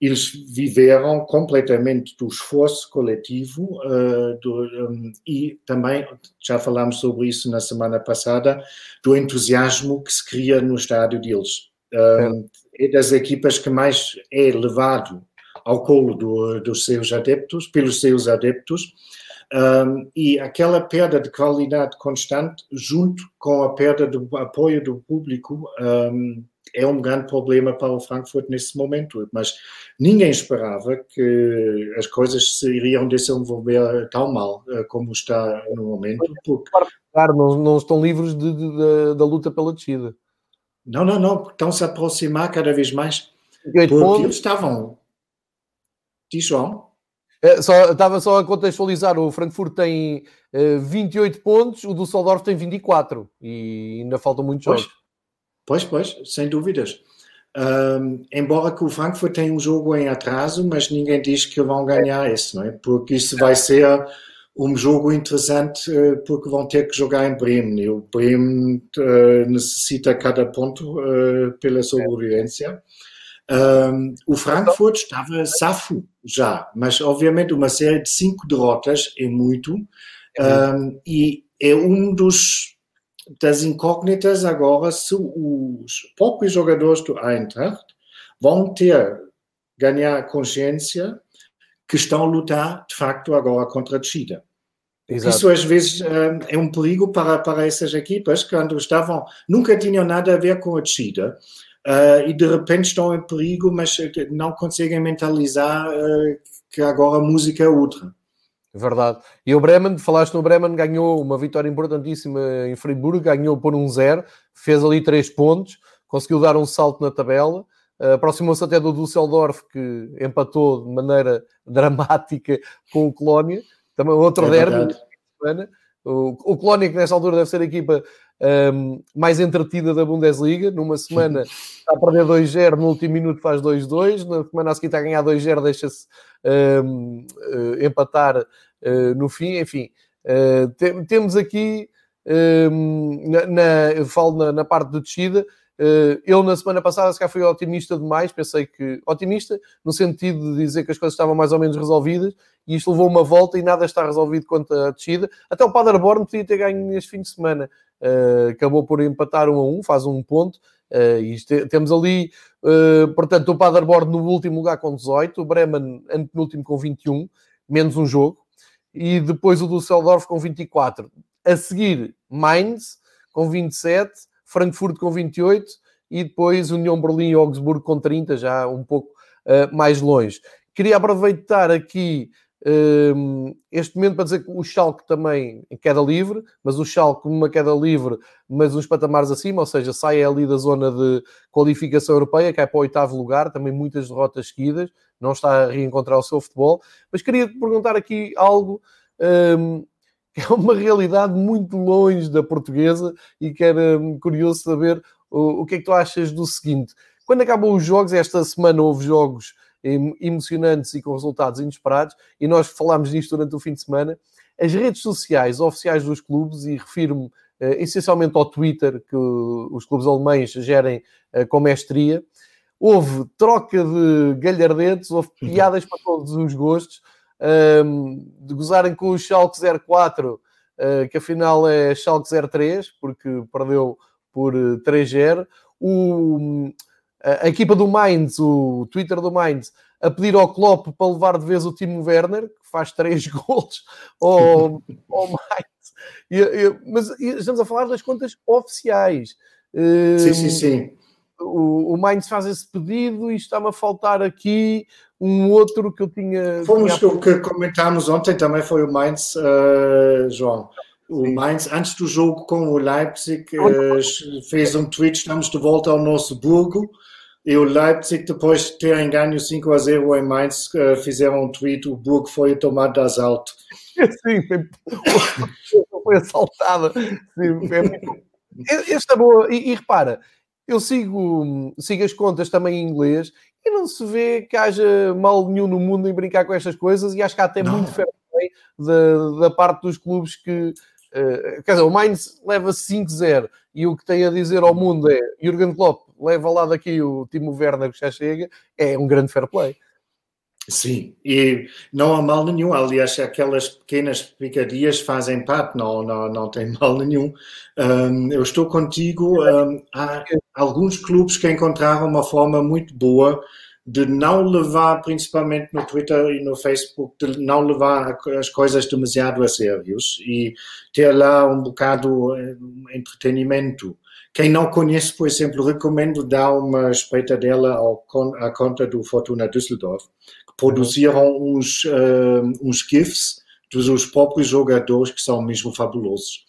eles viveram completamente do esforço coletivo uh, do, um, e também, já falámos sobre isso na semana passada, do entusiasmo que se cria no estádio deles. Um, é das equipas que mais é levado ao colo do, dos seus adeptos, pelos seus adeptos, um, e aquela perda de qualidade constante, junto com a perda do apoio do público, um, é um grande problema para o Frankfurt nesse momento, mas ninguém esperava que as coisas se iriam desenvolver tão mal uh, como está no momento. Porque... Não, não estão livres de, de, de, da luta pela descida. Não, não, não, estão-se a aproximar cada vez mais. Porque pontos. eles estavam. Diz João? É, só, estava só a contextualizar, o Frankfurt tem uh, 28 pontos, o Düsseldorf tem 24 e ainda faltam muitos jogos. Pois, pois, sem dúvidas. Um, embora que o Frankfurt tenha um jogo em atraso, mas ninguém diz que vão ganhar esse, não é? Porque isso vai ser um jogo interessante uh, porque vão ter que jogar em Bremen e o Bremen uh, necessita cada ponto uh, pela sobrevivência. Um, o Frankfurt estava safo já, mas obviamente uma série de cinco derrotas é muito um, e é um dos das incógnitas agora se os próprios jogadores do Eintracht vão ter ganhar consciência que estão a lutar de facto agora contra a descida. Exato. Isso às vezes é um perigo para, para essas equipas quando estavam, nunca tinham nada a ver com a descida uh, e de repente estão em perigo, mas não conseguem mentalizar uh, que agora a música é outra. Verdade. E o Bremen, falaste no Bremen, ganhou uma vitória importantíssima em Friburgo, ganhou por um zero, fez ali três pontos, conseguiu dar um salto na tabela, uh, aproximou-se até do Düsseldorf, que empatou de maneira dramática com o Colónia, também outro é derby. O, o Colónia, que nesta altura deve ser a equipa um, mais entretida da Bundesliga. Numa semana está a perder 2-0, no último minuto faz 2-2, na semana a seguir está a ganhar 2-0, deixa-se eh, empatar uh, no fim. Enfim, te temos aqui, na, na, eu falo na, na parte de descida, eh, eu, na semana passada, se calhar fui otimista demais. Pensei que. Otimista, no sentido de dizer que as coisas estavam mais ou menos resolvidas, e isto levou uma volta e nada está resolvido quanto à descida. Até o Paderborn podia ter ganho neste fim de semana. Acabou por empatar um a um, faz um ponto. E temos ali, uh, portanto, o Paderborn no último lugar com 18, o Bremen antepenúltimo com 21, menos um jogo, e depois o Düsseldorf com 24. A seguir, Mainz com 27, Frankfurt com 28 e depois União Berlim e Augsburgo com 30, já um pouco uh, mais longe. Queria aproveitar aqui este momento para dizer que o Schalke também em queda livre, mas o Schalke numa queda livre, mas uns patamares acima, ou seja, sai ali da zona de qualificação europeia, cai para o oitavo lugar, também muitas derrotas seguidas, não está a reencontrar o seu futebol. Mas queria perguntar aqui algo um, que é uma realidade muito longe da portuguesa e que era hum, curioso saber o, o que é que tu achas do seguinte. Quando acabam os jogos, esta semana houve jogos emocionantes e com resultados inesperados, e nós falámos disto durante o fim de semana. As redes sociais oficiais dos clubes, e refiro-me uh, essencialmente ao Twitter, que os clubes alemães gerem uh, com mestria, houve troca de galhardetes, houve piadas para todos os gostos um, de gozarem com o Schalke 04, uh, ah, que afinal é Schalke 03, porque perdeu por 3-0. Uh, a, equipa do Mainz, o Twitter do Mainz, a pedir ao Klopp para levar de vez o Timo Werner, que faz 3 gols ao, ao Mainz. E, e, mas estamos a falar das contas oficiais. sim, sim, sim. O, o Mainz faz esse pedido e está-me a faltar aqui um outro que eu tinha. Fomos tinha... o que comentámos ontem também foi o Mainz, uh, João. O Mainz, antes do jogo com o Leipzig, uh, fez um tweet: estamos de volta ao nosso burgo. E o Leipzig, depois de terem ganho 5 a 0 em Mainz, uh, fizeram um tweet: o burgo foi tomado de assalto. Sim, foi assaltada. Sim, foi muito... Esta boa. E, e repara, eu sigo, sigo as contas também em inglês e não se vê que haja mal nenhum no mundo em brincar com estas coisas e acho que há até não. muito fair play da, da parte dos clubes que uh, quer dizer, o Mainz leva 5-0 e o que tem a dizer ao mundo é Jurgen Klopp leva lá daqui o Timo Werner que já chega, é um grande fair play. Sim, e não há mal nenhum. Aliás, aquelas pequenas picadias fazem parte, não, não, não tem mal nenhum. Um, eu estou contigo. Um, há alguns clubes que encontraram uma forma muito boa de não levar, principalmente no Twitter e no Facebook, de não levar as coisas demasiado a sérios e ter lá um bocado de eh, entretenimento. Quem não conhece, por exemplo, recomendo dar uma espreitadela ao, à conta do Fortuna Düsseldorf, produziram uns, uh, uns GIFs dos próprios jogadores que são mesmo fabulosos.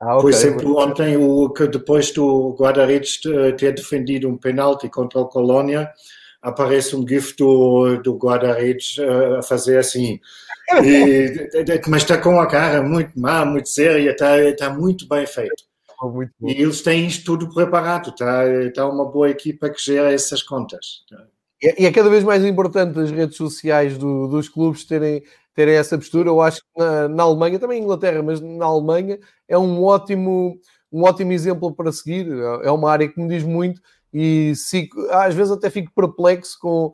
Ah, okay. Por exemplo, ontem, o, que depois do Guarda-Redes ter defendido um penalti contra o Colônia, aparece um GIF do, do Guarda-Redes uh, a fazer assim. E, mas está com a cara muito má, muito séria, está, está muito bem feito. Muito e eles têm isto tudo preparado, está, está uma boa equipa que gera essas contas. E é cada vez mais importante as redes sociais do, dos clubes terem, terem essa postura. Eu acho que na, na, Alemanha, também em Inglaterra, mas na Alemanha é um ótimo, um ótimo exemplo para seguir. É uma área que me diz muito e sigo, às vezes até fico perplexo com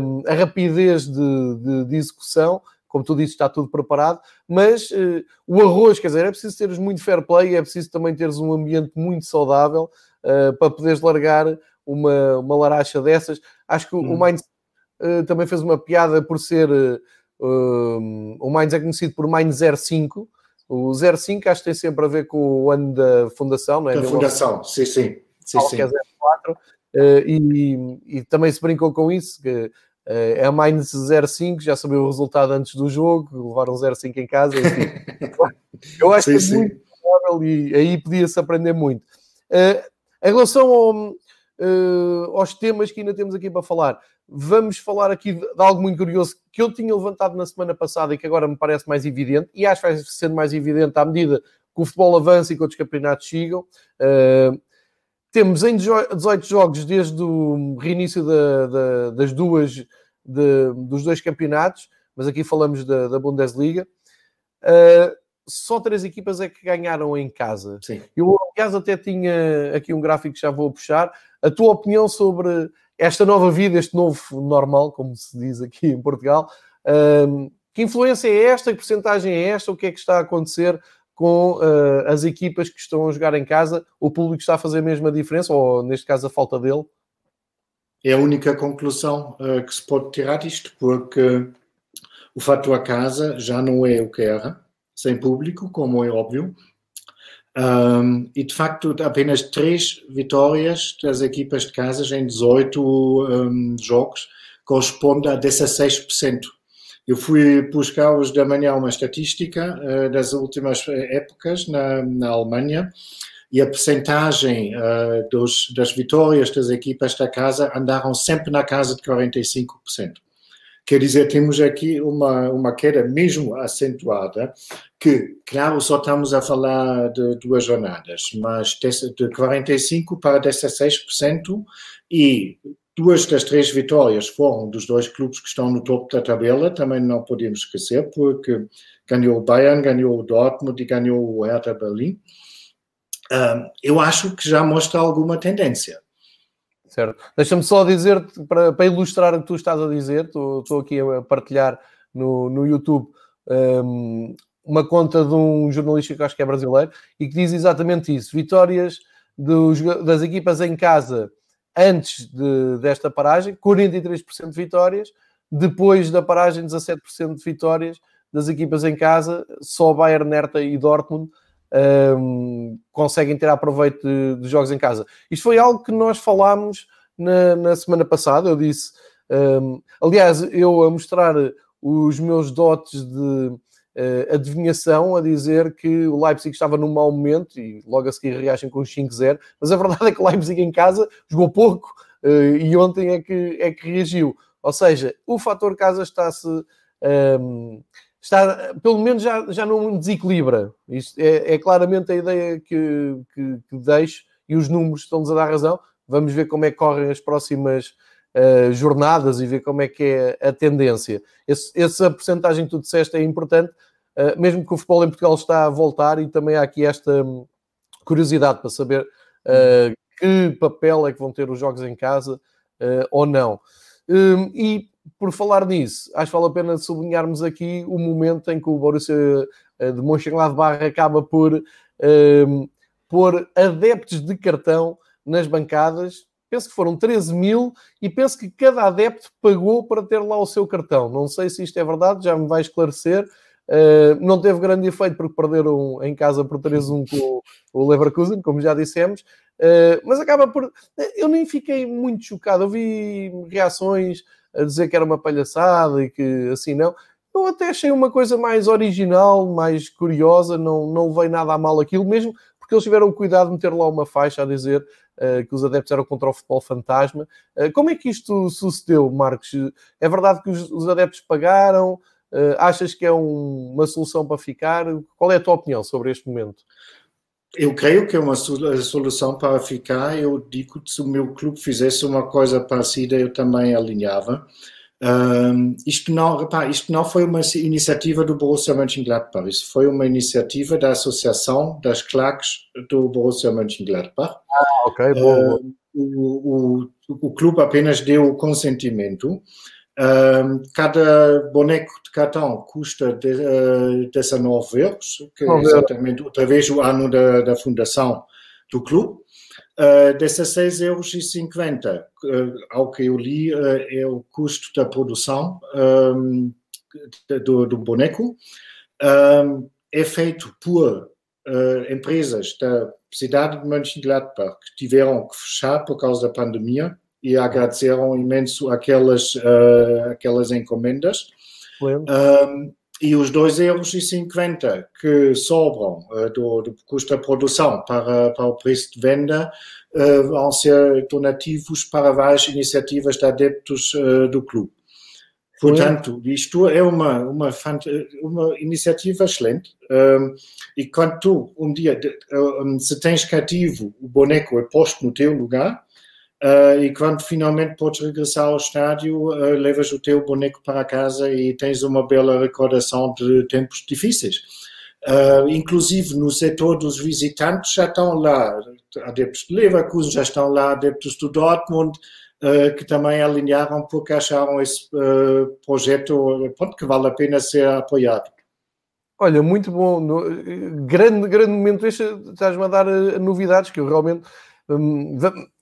um, a rapidez de, de, de, execução. Como tu disse, está tudo preparado, mas uh, o arroz, quer dizer, é preciso teres muito fair play, é preciso também teres um ambiente muito saudável uh, para poderes largar uma, uma laracha dessas. Acho que hum. o Mainz uh, também fez uma piada por ser. O Mainz é conhecido por Mainz 05. O 05 acho que tem sempre a ver com o ano da fundação, não é? Da fundação, sim, sim. sim, sim. É 04. Uh, e, e, também se brincou com isso, que é a Mainz 05, já sabia o resultado antes do jogo, levaram 05 em casa. eu acho sim, que é sim. muito provável e aí podia-se aprender muito. Uh, em relação ao, uh, aos temas que ainda temos aqui para falar. Vamos falar aqui de, de, algo muito curioso que eu tinha levantado na semana passada e que agora me parece mais evidente, e acho que vai sendo mais evidente à medida que o futebol avance e que outros campeonatos sigam. Uh, temos em 18 jogos desde o reinício da, da, das duas, de, dos dois campeonatos, mas aqui falamos da, da Bundesliga. Uh, só três equipas é que ganharam em casa. Sim. Eu, aliás, até tinha aqui um gráfico que já vou puxar. A tua opinião sobre esta nova vida, este novo normal, como se diz aqui em Portugal. Uh, que influência é esta? Que porcentagem é esta? O que é que está a acontecer com uh, as equipas que estão a jogar em casa, o público está a fazer a mesma diferença, ou neste caso a falta dele? É a única conclusão uh, que se pode tirar disto, porque o fator casa já não é o que era, sem público, como é óbvio. Um, e de facto, apenas três vitórias das equipas de casa em 18 um, jogos corresponde a 16% eu fui buscar hoje da manhã uma estatística uh, das últimas épocas na, na Alemanha e a percentagem uh, dos, das vitórias das equipas da casa andaram sempre na casa de 45%. Quer dizer, temos aqui uma, uma queda mesmo acentuada, que, claro, só estamos a falar de duas jornadas, mas de 45% para 16%, e Duas das três vitórias foram dos dois clubes que estão no topo da tabela, também não podemos esquecer, porque ganhou o Bayern, ganhou o Dortmund e ganhou o Hertha Berlim. eu acho que já mostra alguma tendência. Certo. Deixa-me só dizer, para, para, ilustrar o que tu estás a dizer, estou, estou aqui a partilhar no, no YouTube um, uma conta de um jornalista que acho que é brasileiro e que diz exatamente isso: vitórias dos, das equipas em casa antes de, desta paragem, 43% de vitórias, depois da paragem, 17% de vitórias das equipas em casa, só Bayern, Hertha e Dortmund um, conseguem ter aproveito de, jogos em casa. Isto foi algo que nós falámos na, na semana passada, eu disse, um, aliás, eu a mostrar os meus dotes de uh, adivinhação a dizer que o Leipzig estava num mau momento e logo a seguir reagem com os 5-0, mas a verdade é que o Leipzig em casa jogou pouco uh, e ontem é que, é que reagiu. Ou seja, o fator casa está-se. Um, ehm, está, pelo menos já, já não desequilibra. Isto é, é claramente a ideia que, que, que deixo e os números estão-nos a dar razão. Vamos ver como é que correm as próximas uh, jornadas e ver como é que é a tendência. Esse, essa porcentagem que tu disseste é importante, uh, mesmo que o futebol em Portugal está a voltar e também há aqui esta hum, curiosidade para saber uh, que papel é que vão ter os jogos em casa ou não. Um, e por falar nisso, acho que vale a pena sublinharmos aqui o momento em que o Borussia de Mönchengladbach acaba por um, pôr adeptos de cartão nas bancadas penso que foram 13 mil e penso que cada adepto pagou para ter lá o seu cartão. Não sei se isto é verdade, já me vai esclarecer. Uh, não teve grande efeito porque perderam em casa por 3-1 com o Leverkusen, como já dissemos, uh, mas acaba por. Eu nem fiquei muito chocado. Eu vi reações a dizer que era uma palhaçada e que assim não. Eu até achei uma coisa mais original, mais curiosa, não, não veio nada a mal aquilo, mesmo porque eles tiveram cuidado de meter lá uma faixa a dizer uh, que os adeptos eram contra o futebol fantasma. Uh, como é que isto sucedeu, Marcos? É verdade que os, os adeptos pagaram? Uh, achas que é um, uma solução para ficar? Qual é a tua opinião sobre este momento? Eu creio que é uma solução para ficar. Eu digo que se o meu clube fizesse uma coisa parecida, eu também alinhava. Um, isto, não, repá, isto não foi uma iniciativa do Borussia Mönchengladbach, isso foi uma iniciativa da Associação das Claques do Borussia Mönchengladbach. Ah, ok, bom. Uh, o, o, o clube apenas deu o consentimento. Um, cada boneco de cartão custa de, uh, 19 euros, que é exatamente outra vez o ano da, da fundação do clube. Uh, dessas 6,50 euros, uh, ao que eu li, uh, é o custo da produção um, do, do, boneco. Um, é feito por empresas da cidade de Mönchengladbach que tiveram que fechar por causa da pandemia e agradeceram imenso aquelas, aquelas encomendas. Um, e os 2,50 euros que sobram uh, do, do, custo da produção para, para o preço de venda uh, vão ser donativos para várias iniciativas de adeptos uh, do clube. Portanto, isto é uma, uma, uma iniciativa excelente. Um, e quando tu, um dia, se tens cativo, o boneco é posto no teu lugar, uh, e quando finalmente podes regressar ao estádio, uh, levas o teu boneco para casa e tens uma bela recordação de tempos difíceis. Uh, inclusive no setor dos visitantes já estão lá, adeptos de Leverkusen já estão lá, adeptos do Dortmund, que também alinharam porque acharam esse projeto pronto, que vale a pena ser apoiado. Olha, muito bom, no, grande, grande momento estás-me a dar novidades que eu realmente... Um,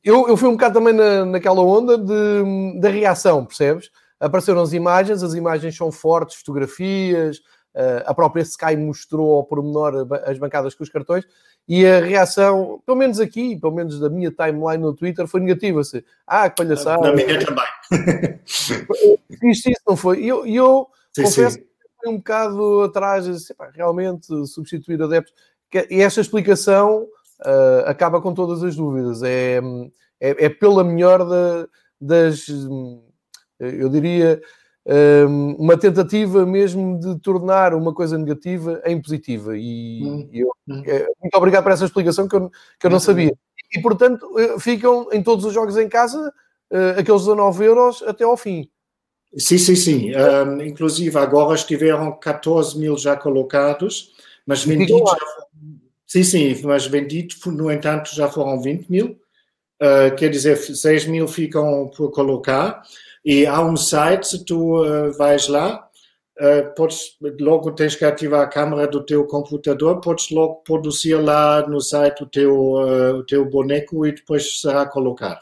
eu, eu fui um bocado também na, naquela onda de, da reação, percebes? Apareceram as imagens, as imagens são fortes, fotografias, Uh, a própria Sky mostrou ao pormenor as bancadas com os cartões e a reação, pelo menos aqui, pelo menos da minha timeline no Twitter, foi negativa. Assim, ah, que palhaçada. Na minha também. Isto, isso não foi. E eu, eu sim, confesso sim. que fui um bocado atrás, assim, realmente substituir adeptos. E esta explicação uh, acaba com todas as dúvidas. É, é, é pela melhor da, das, eu diria, uma tentativa mesmo de tornar uma coisa negativa em positiva. E, hum. eu. É, muito obrigado por essa explicação que eu, que eu não sabia. E, portanto, eh, ficam em todos os jogos em casa uh, aqueles 19 euros até ao fim. Sim, sim, sim. Um, inclusive, agora estiveram 14 mil já colocados, mas vendidos. Já, sim, sim, mas vendidos, no entanto, já foram 20 mil. Uh, quer dizer, 6 mil ficam por colocar. E há um site, se tu uh, vais lá, uh, podes, logo tens que ativar a câmera do teu computador, podes logo produzir lá no site o teu, uh, o teu boneco e depois será colocado.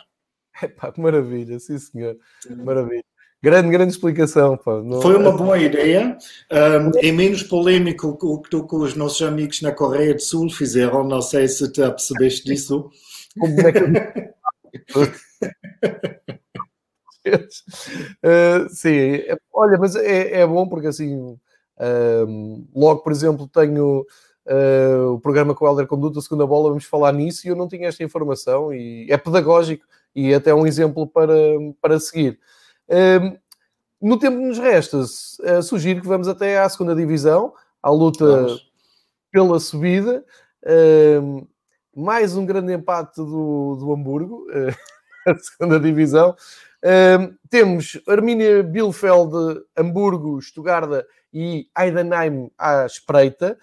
Epá, maravilha, sim senhor, maravilha. Grande, grande explicação. Não... Foi uma boa ideia. Um, é menos polémico o que tu com os nossos amigos na Coreia do Sul fizeram. Não sei se te apercebeste disso. Como é que... uh, sim, é, olha, mas é, é, bom porque assim, logo, por exemplo, tenho uh, o programa com o Helder Conduta, a segunda bola, vamos falar nisso e eu não tinha esta informação e é pedagógico e até um exemplo para, para seguir. No tempo que nos resta, uh, sugiro que vamos até à segunda divisão, à luta vamos. pela subida. Mais um grande empate do, do Hamburgo, a segunda divisão temos Arminia Bielefeld, Hamburgo, Stuttgart e Heidenheim à espreita.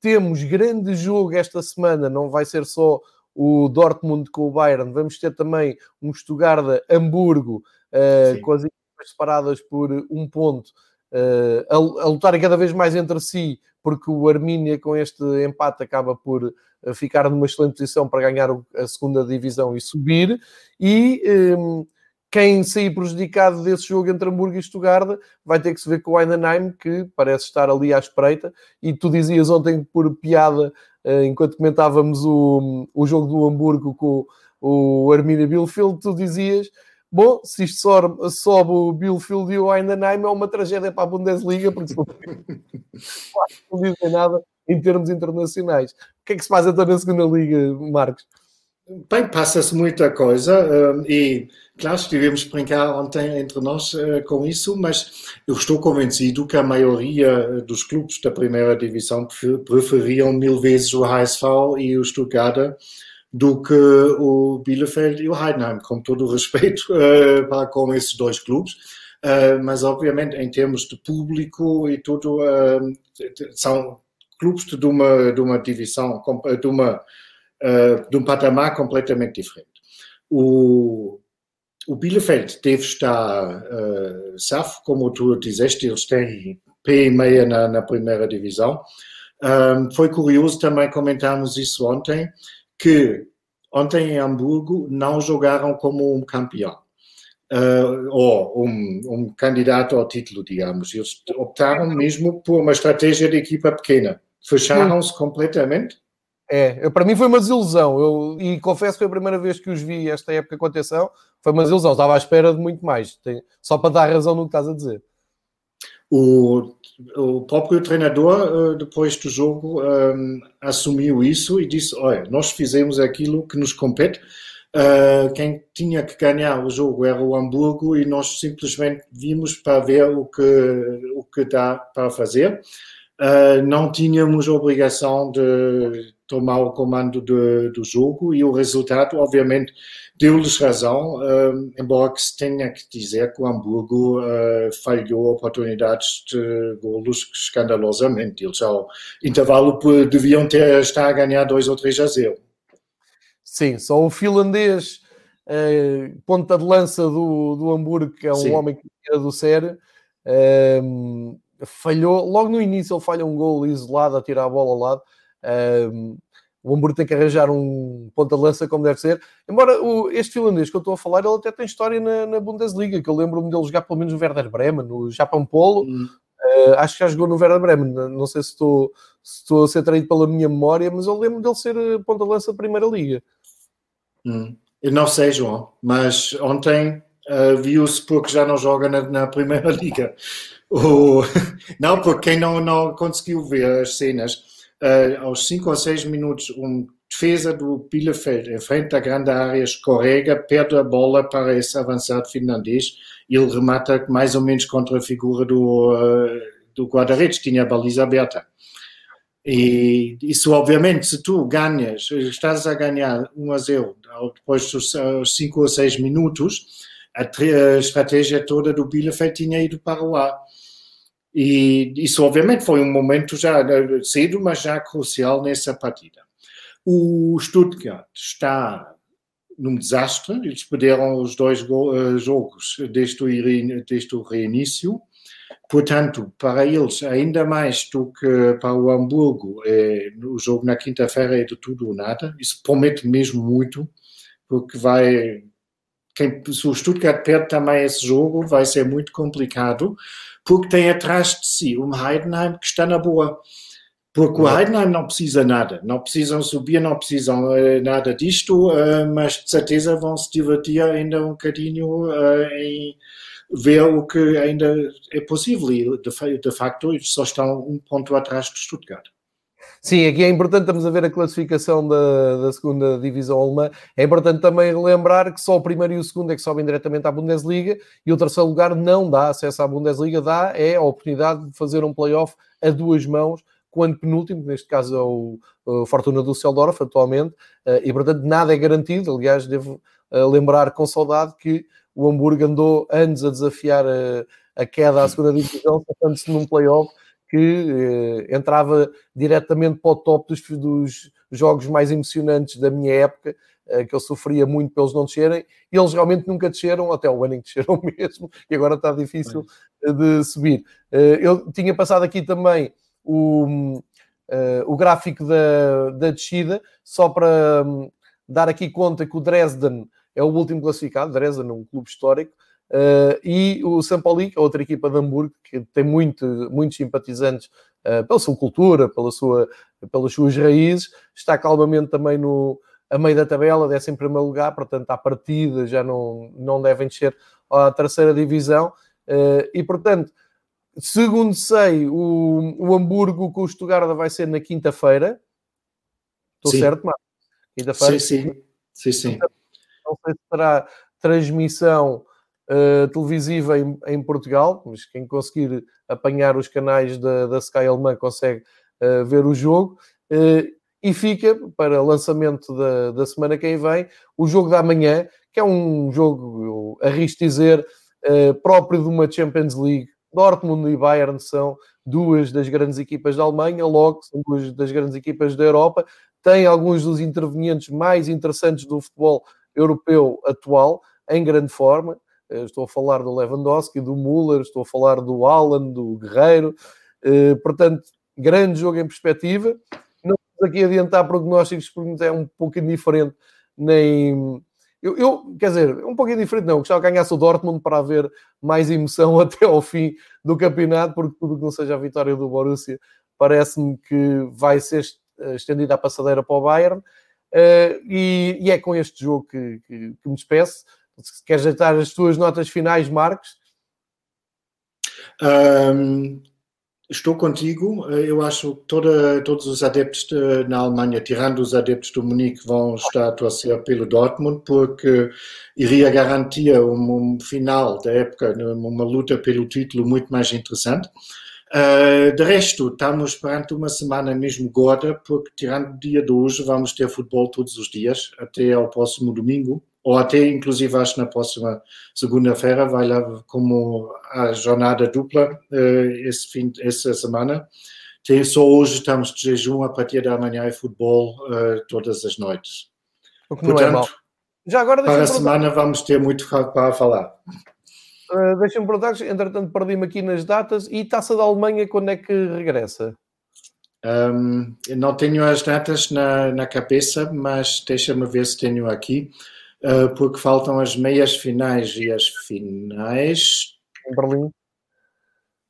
Temos grande jogo esta semana, não vai ser só o Dortmund com o Bayern, vamos ter também um Stuttgart Hamburgo uh, com as equipas separadas por um ponto uh, a, a lutarem cada vez mais entre si, porque o Arminia com este empate acaba por ah, ficar numa excelente posição para ganhar a segunda divisão e subir. E um, quem sair prejudicado desse jogo entre Hamburgo e Stuttgart vai ter que se ver com o Heidenheim, que parece estar ali à espreita. E tu dizias ontem, por piada, eh, enquanto comentávamos o, o jogo do Hamburgo com o Arminia Bielefeld, tu dizias Bom, se isto sobe, sobe o Bielefeld e o Heidenheim é uma tragédia para a Bundesliga, porque não dizem nada em termos internacionais. O que é que se faz então na segunda liga, Marcos? Bem, passa-se muita coisa uh, e, claro, estivemos a brincar ontem entre nós uh, com isso, mas eu estou convencido que a maioria dos clubes da primeira divisão preferiam mil vezes o HSV e o Stuttgart do que o Bielefeld e o Heidenheim, com todo o respeito uh, para com esses dois clubes. mas, obviamente, em termos de público e tudo, são clubes de uma, de uma divisão, de uma uh, de um patamar completamente diferente. O, o Bielefeld deve estar uh, safo, como tu dizeste, eles têm P e meia na, na primeira divisão. Um, foi curioso também comentarmos isso ontem, que ontem em Hamburgo não jogaram como um campeão. Uh, ou um, um, candidato ao título, digamos. Eles optaram mesmo por uma estratégia de equipa pequena. Fecharam-se completamente é, para mim foi uma desilusão. Eu, e confesso que foi a primeira vez que os vi esta época com atenção. Foi uma desilusão. Estava à espera de muito mais. Tem, só para dar razão no que estás a dizer. O, o próprio treinador, eh, depois do jogo, ehm, assumiu isso e disse: Olha, nós fizemos aquilo que nos compete. Uh, quem tinha que ganhar o jogo era o Hamburgo e nós simplesmente vimos para ver o que, o que dá para fazer. Uh, não tínhamos obrigação de tomar o comando de, do jogo e o resultado, obviamente, deu-lhes razão, uh, embora que se tenha que dizer que o Hamburgo uh, falhou oportunidades de golos escandalosamente. Eles ao intervalo deviam ter, estar a ganhar 2 ou 3 a 0. Sim, só o finlandês, uh, ponta de lança do, do Hamburgo, que é um Sim. homem que era do sério, falhou, logo no início ele falha um gol isolado a tirar a bola ao lado. Um, o Hamburgo tem que arranjar um ponta de lança como deve ser. Embora o, este finlandês que eu estou a falar, ele até tem história na, na Bundesliga, que eu lembro-me dele jogar pelo menos no Werder Bremen, no Japão Polo. Hum. Uh, acho que já jogou no Werder Bremen. Não sei se estou, se estou a ser traído pela minha memória, mas eu lembro dele ser eh, ponta de lança da Primeira Liga. Hum. Eu não sei, João, mas ontem uh, viu-se porque já não joga na, na Primeira Liga. O... Não, porque quem não, não conseguiu ver as cenas, uh, aos 5 ou 6 minutos, um defesa do Bielefeld em frente da grande área escorrega, perde a bola para esse avançado finlandês e ele remata mais ou menos contra a figura do, uh, do guarda-redes, tinha a baliza aberta. E isso, obviamente, se tu ganhas, estás a ganhar 1 a 0 depois dos 5 ou 6 minutos, a, estratégia toda do Bielefeld tinha ido para o ar. E isso, obviamente, foi um momento já cedo, mas já crucial nessa partida. O Stuttgart está num desastre, eles perderam os dois eh, jogos desde o, desde o reinício. Portanto, para eles, ainda mais do que para o Hamburgo, é, o jogo na quinta-feira é de tudo ou nada. Isso promete mesmo muito, porque vai. Quem, se o Stuttgart perde também esse jogo, vai ser muito complicado porque tem atrás de si um Heidenheim que está na boa. Porque o Heidenheim não precisa nada, não precisam subir, não precisam uh, nada disto, uh, mas de certeza vão se divertir ainda um bocadinho uh, em ver o que ainda é possível. E de, facto, só estão um ponto atrás de Stuttgart. Sim, aqui é importante, estamos a ver a classificação da, da segunda divisão alemã. É importante também relembrar que só o primeiro e o segundo é que sobem diretamente à Bundesliga e o terceiro lugar não dá acesso à Bundesliga, dá é a oportunidade de fazer um playoff a duas mãos quando penúltimo, neste caso é o, o Fortuna do Seldorf atualmente, eh, e portanto nada é garantido. Aliás, devo eh, lembrar com saudade que o Hamburgo andou anos a desafiar a, a queda à segunda divisão, tratando-se num playoff que eh, entrava diretamente para o top dos, dos, jogos mais emocionantes da minha época, eh, que eu sofria muito pelos não descerem, e eles realmente nunca desceram, até o ano em que desceram mesmo, e agora está difícil de subir. Eh, eu tinha passado aqui também o, o gráfico da, da descida, só para um, dar aqui conta que o Dresden é o último classificado, Dresden é um clube histórico, Uh, e o São Paulo, que é outra equipa de Hamburgo, que tem muito, muitos simpatizantes uh, pela sua cultura, pela sua, pelas suas raízes, está calmamente também no, a meio da tabela, desce em primeiro lugar, portanto, à partida já não, não devem descer à terceira divisão. Uh, e, portanto, segundo sei, o, o Hamburgo com o Stuttgart vai ser na quinta-feira. Estou certo, Marcos? Quinta-feira? Sim, sim. sim, sim. Não sei se terá transmissão uh, televisiva em, em, Portugal, mas quem conseguir apanhar os canais da, da Sky alemã consegue uh, ver o jogo. Uh, e fica para lançamento da, da semana que vem o jogo da manhã, que é um jogo, arrisco dizer, próprio de uma Champions League. Dortmund e Bayern são duas das grandes equipas da Alemanha, logo são duas das grandes equipas da Europa. Tem alguns dos intervenientes mais interessantes do futebol europeu atual, em grande forma. Eh, estou a falar do Lewandowski, do Müller, estou a falar do Alan, do Guerreiro. Eh, portanto, grande jogo em perspectiva. Não vamos aqui adiantar prognósticos porque é um pouco indiferente, nem. Eu, eu, quer dizer, um pouquinho diferente, não. Eu gostava que ganhasse o Dortmund para haver mais emoção até ao fim do campeonato, porque tudo que não seja a vitória do Borussia parece-me que vai ser eh, estendida a passadeira para o Bayern. Uh, e, e, é com este jogo que, que, que me despeço. Se queres dar as tuas notas finais, Marcos? Um, Estou contigo. Eu acho que toda, todos os adeptos de, na Alemanha, tirando os adeptos do Munique, vão estar a torcer pelo Dortmund, porque iria garantir um, um final da época, uma luta pelo título muito mais interessante. Uh, de resto, estamos perante uma semana mesmo gorda, porque tirando o dia de hoje, vamos ter futebol todos os dias, até ao próximo domingo ou até inclusive acho na próxima segunda-feira vai lá como a jornada dupla uh, esse fim, essa semana. Tem, só hoje estamos de jejum a partir da manhã e futebol uh, todas as noites. O que Portanto, não é Já agora para a semana vamos ter muito para falar. Uh, Deixa-me perguntar, entretanto perdi-me aqui nas datas e Taça da Alemanha quando é que regressa? Um, não tenho as datas na, na cabeça, mas deixa-me ver se tenho aqui. Ah, porque faltam as meias finais e as finais. Em Berlim.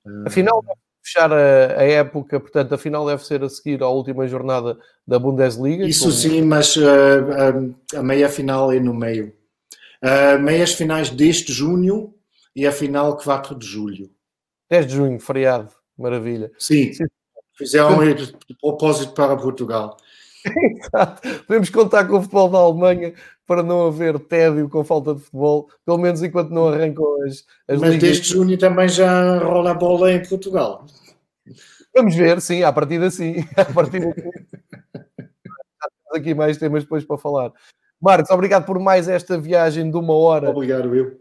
Uh... A final deve fechar a, a, época, portanto, a final deve ser a seguir à última jornada da Bundesliga. Isso como... sim, mas uh, a meia final é no meio. meias finais deste junho e a final 4 de julho. 10 de junho, feriado, maravilha. Sim, sim. fizeram de propósito para Portugal. Exato. Podemos contar com o futebol da Alemanha para não haver tédio com falta de futebol, pelo menos enquanto não arrancam as, as Mas ligas. desde junho também já rola a bola em Portugal. Vamos ver, sim, a partir sim. A partir sim. aqui mais temas depois para falar. Marcos, obrigado por mais esta viagem de uma hora. Obrigado, eu.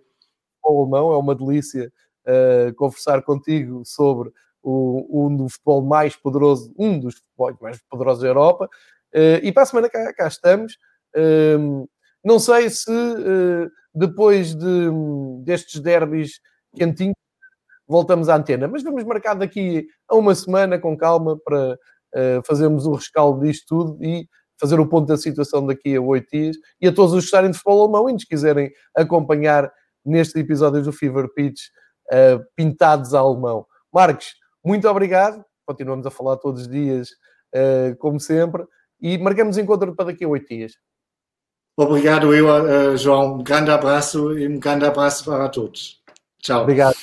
O alemão, é uma delícia uh, conversar contigo sobre o, um do futebol mais poderoso, um dos futebols mais poderosos da Europa. Uh, e para a semana cá, cá estamos. Uh, não sei se uh, depois de, destes derbys quentinhos voltamos à antena, mas vamos marcar daqui a uma semana com calma para fazermos o rescaldo disto tudo e fazer o ponto da situação daqui a oito dias. E a todos os que estarem de futebol alemão e nos quiserem acompanhar neste episódio do Fever Pitch pintados a alemão. Marcos, muito obrigado. Continuamos a falar todos os dias, como sempre e marcamos encontro para daqui a oito dias. Obrigado, eu, uh, João. Um grande abraço e um grande abraço para todos. Tchau. Obrigado.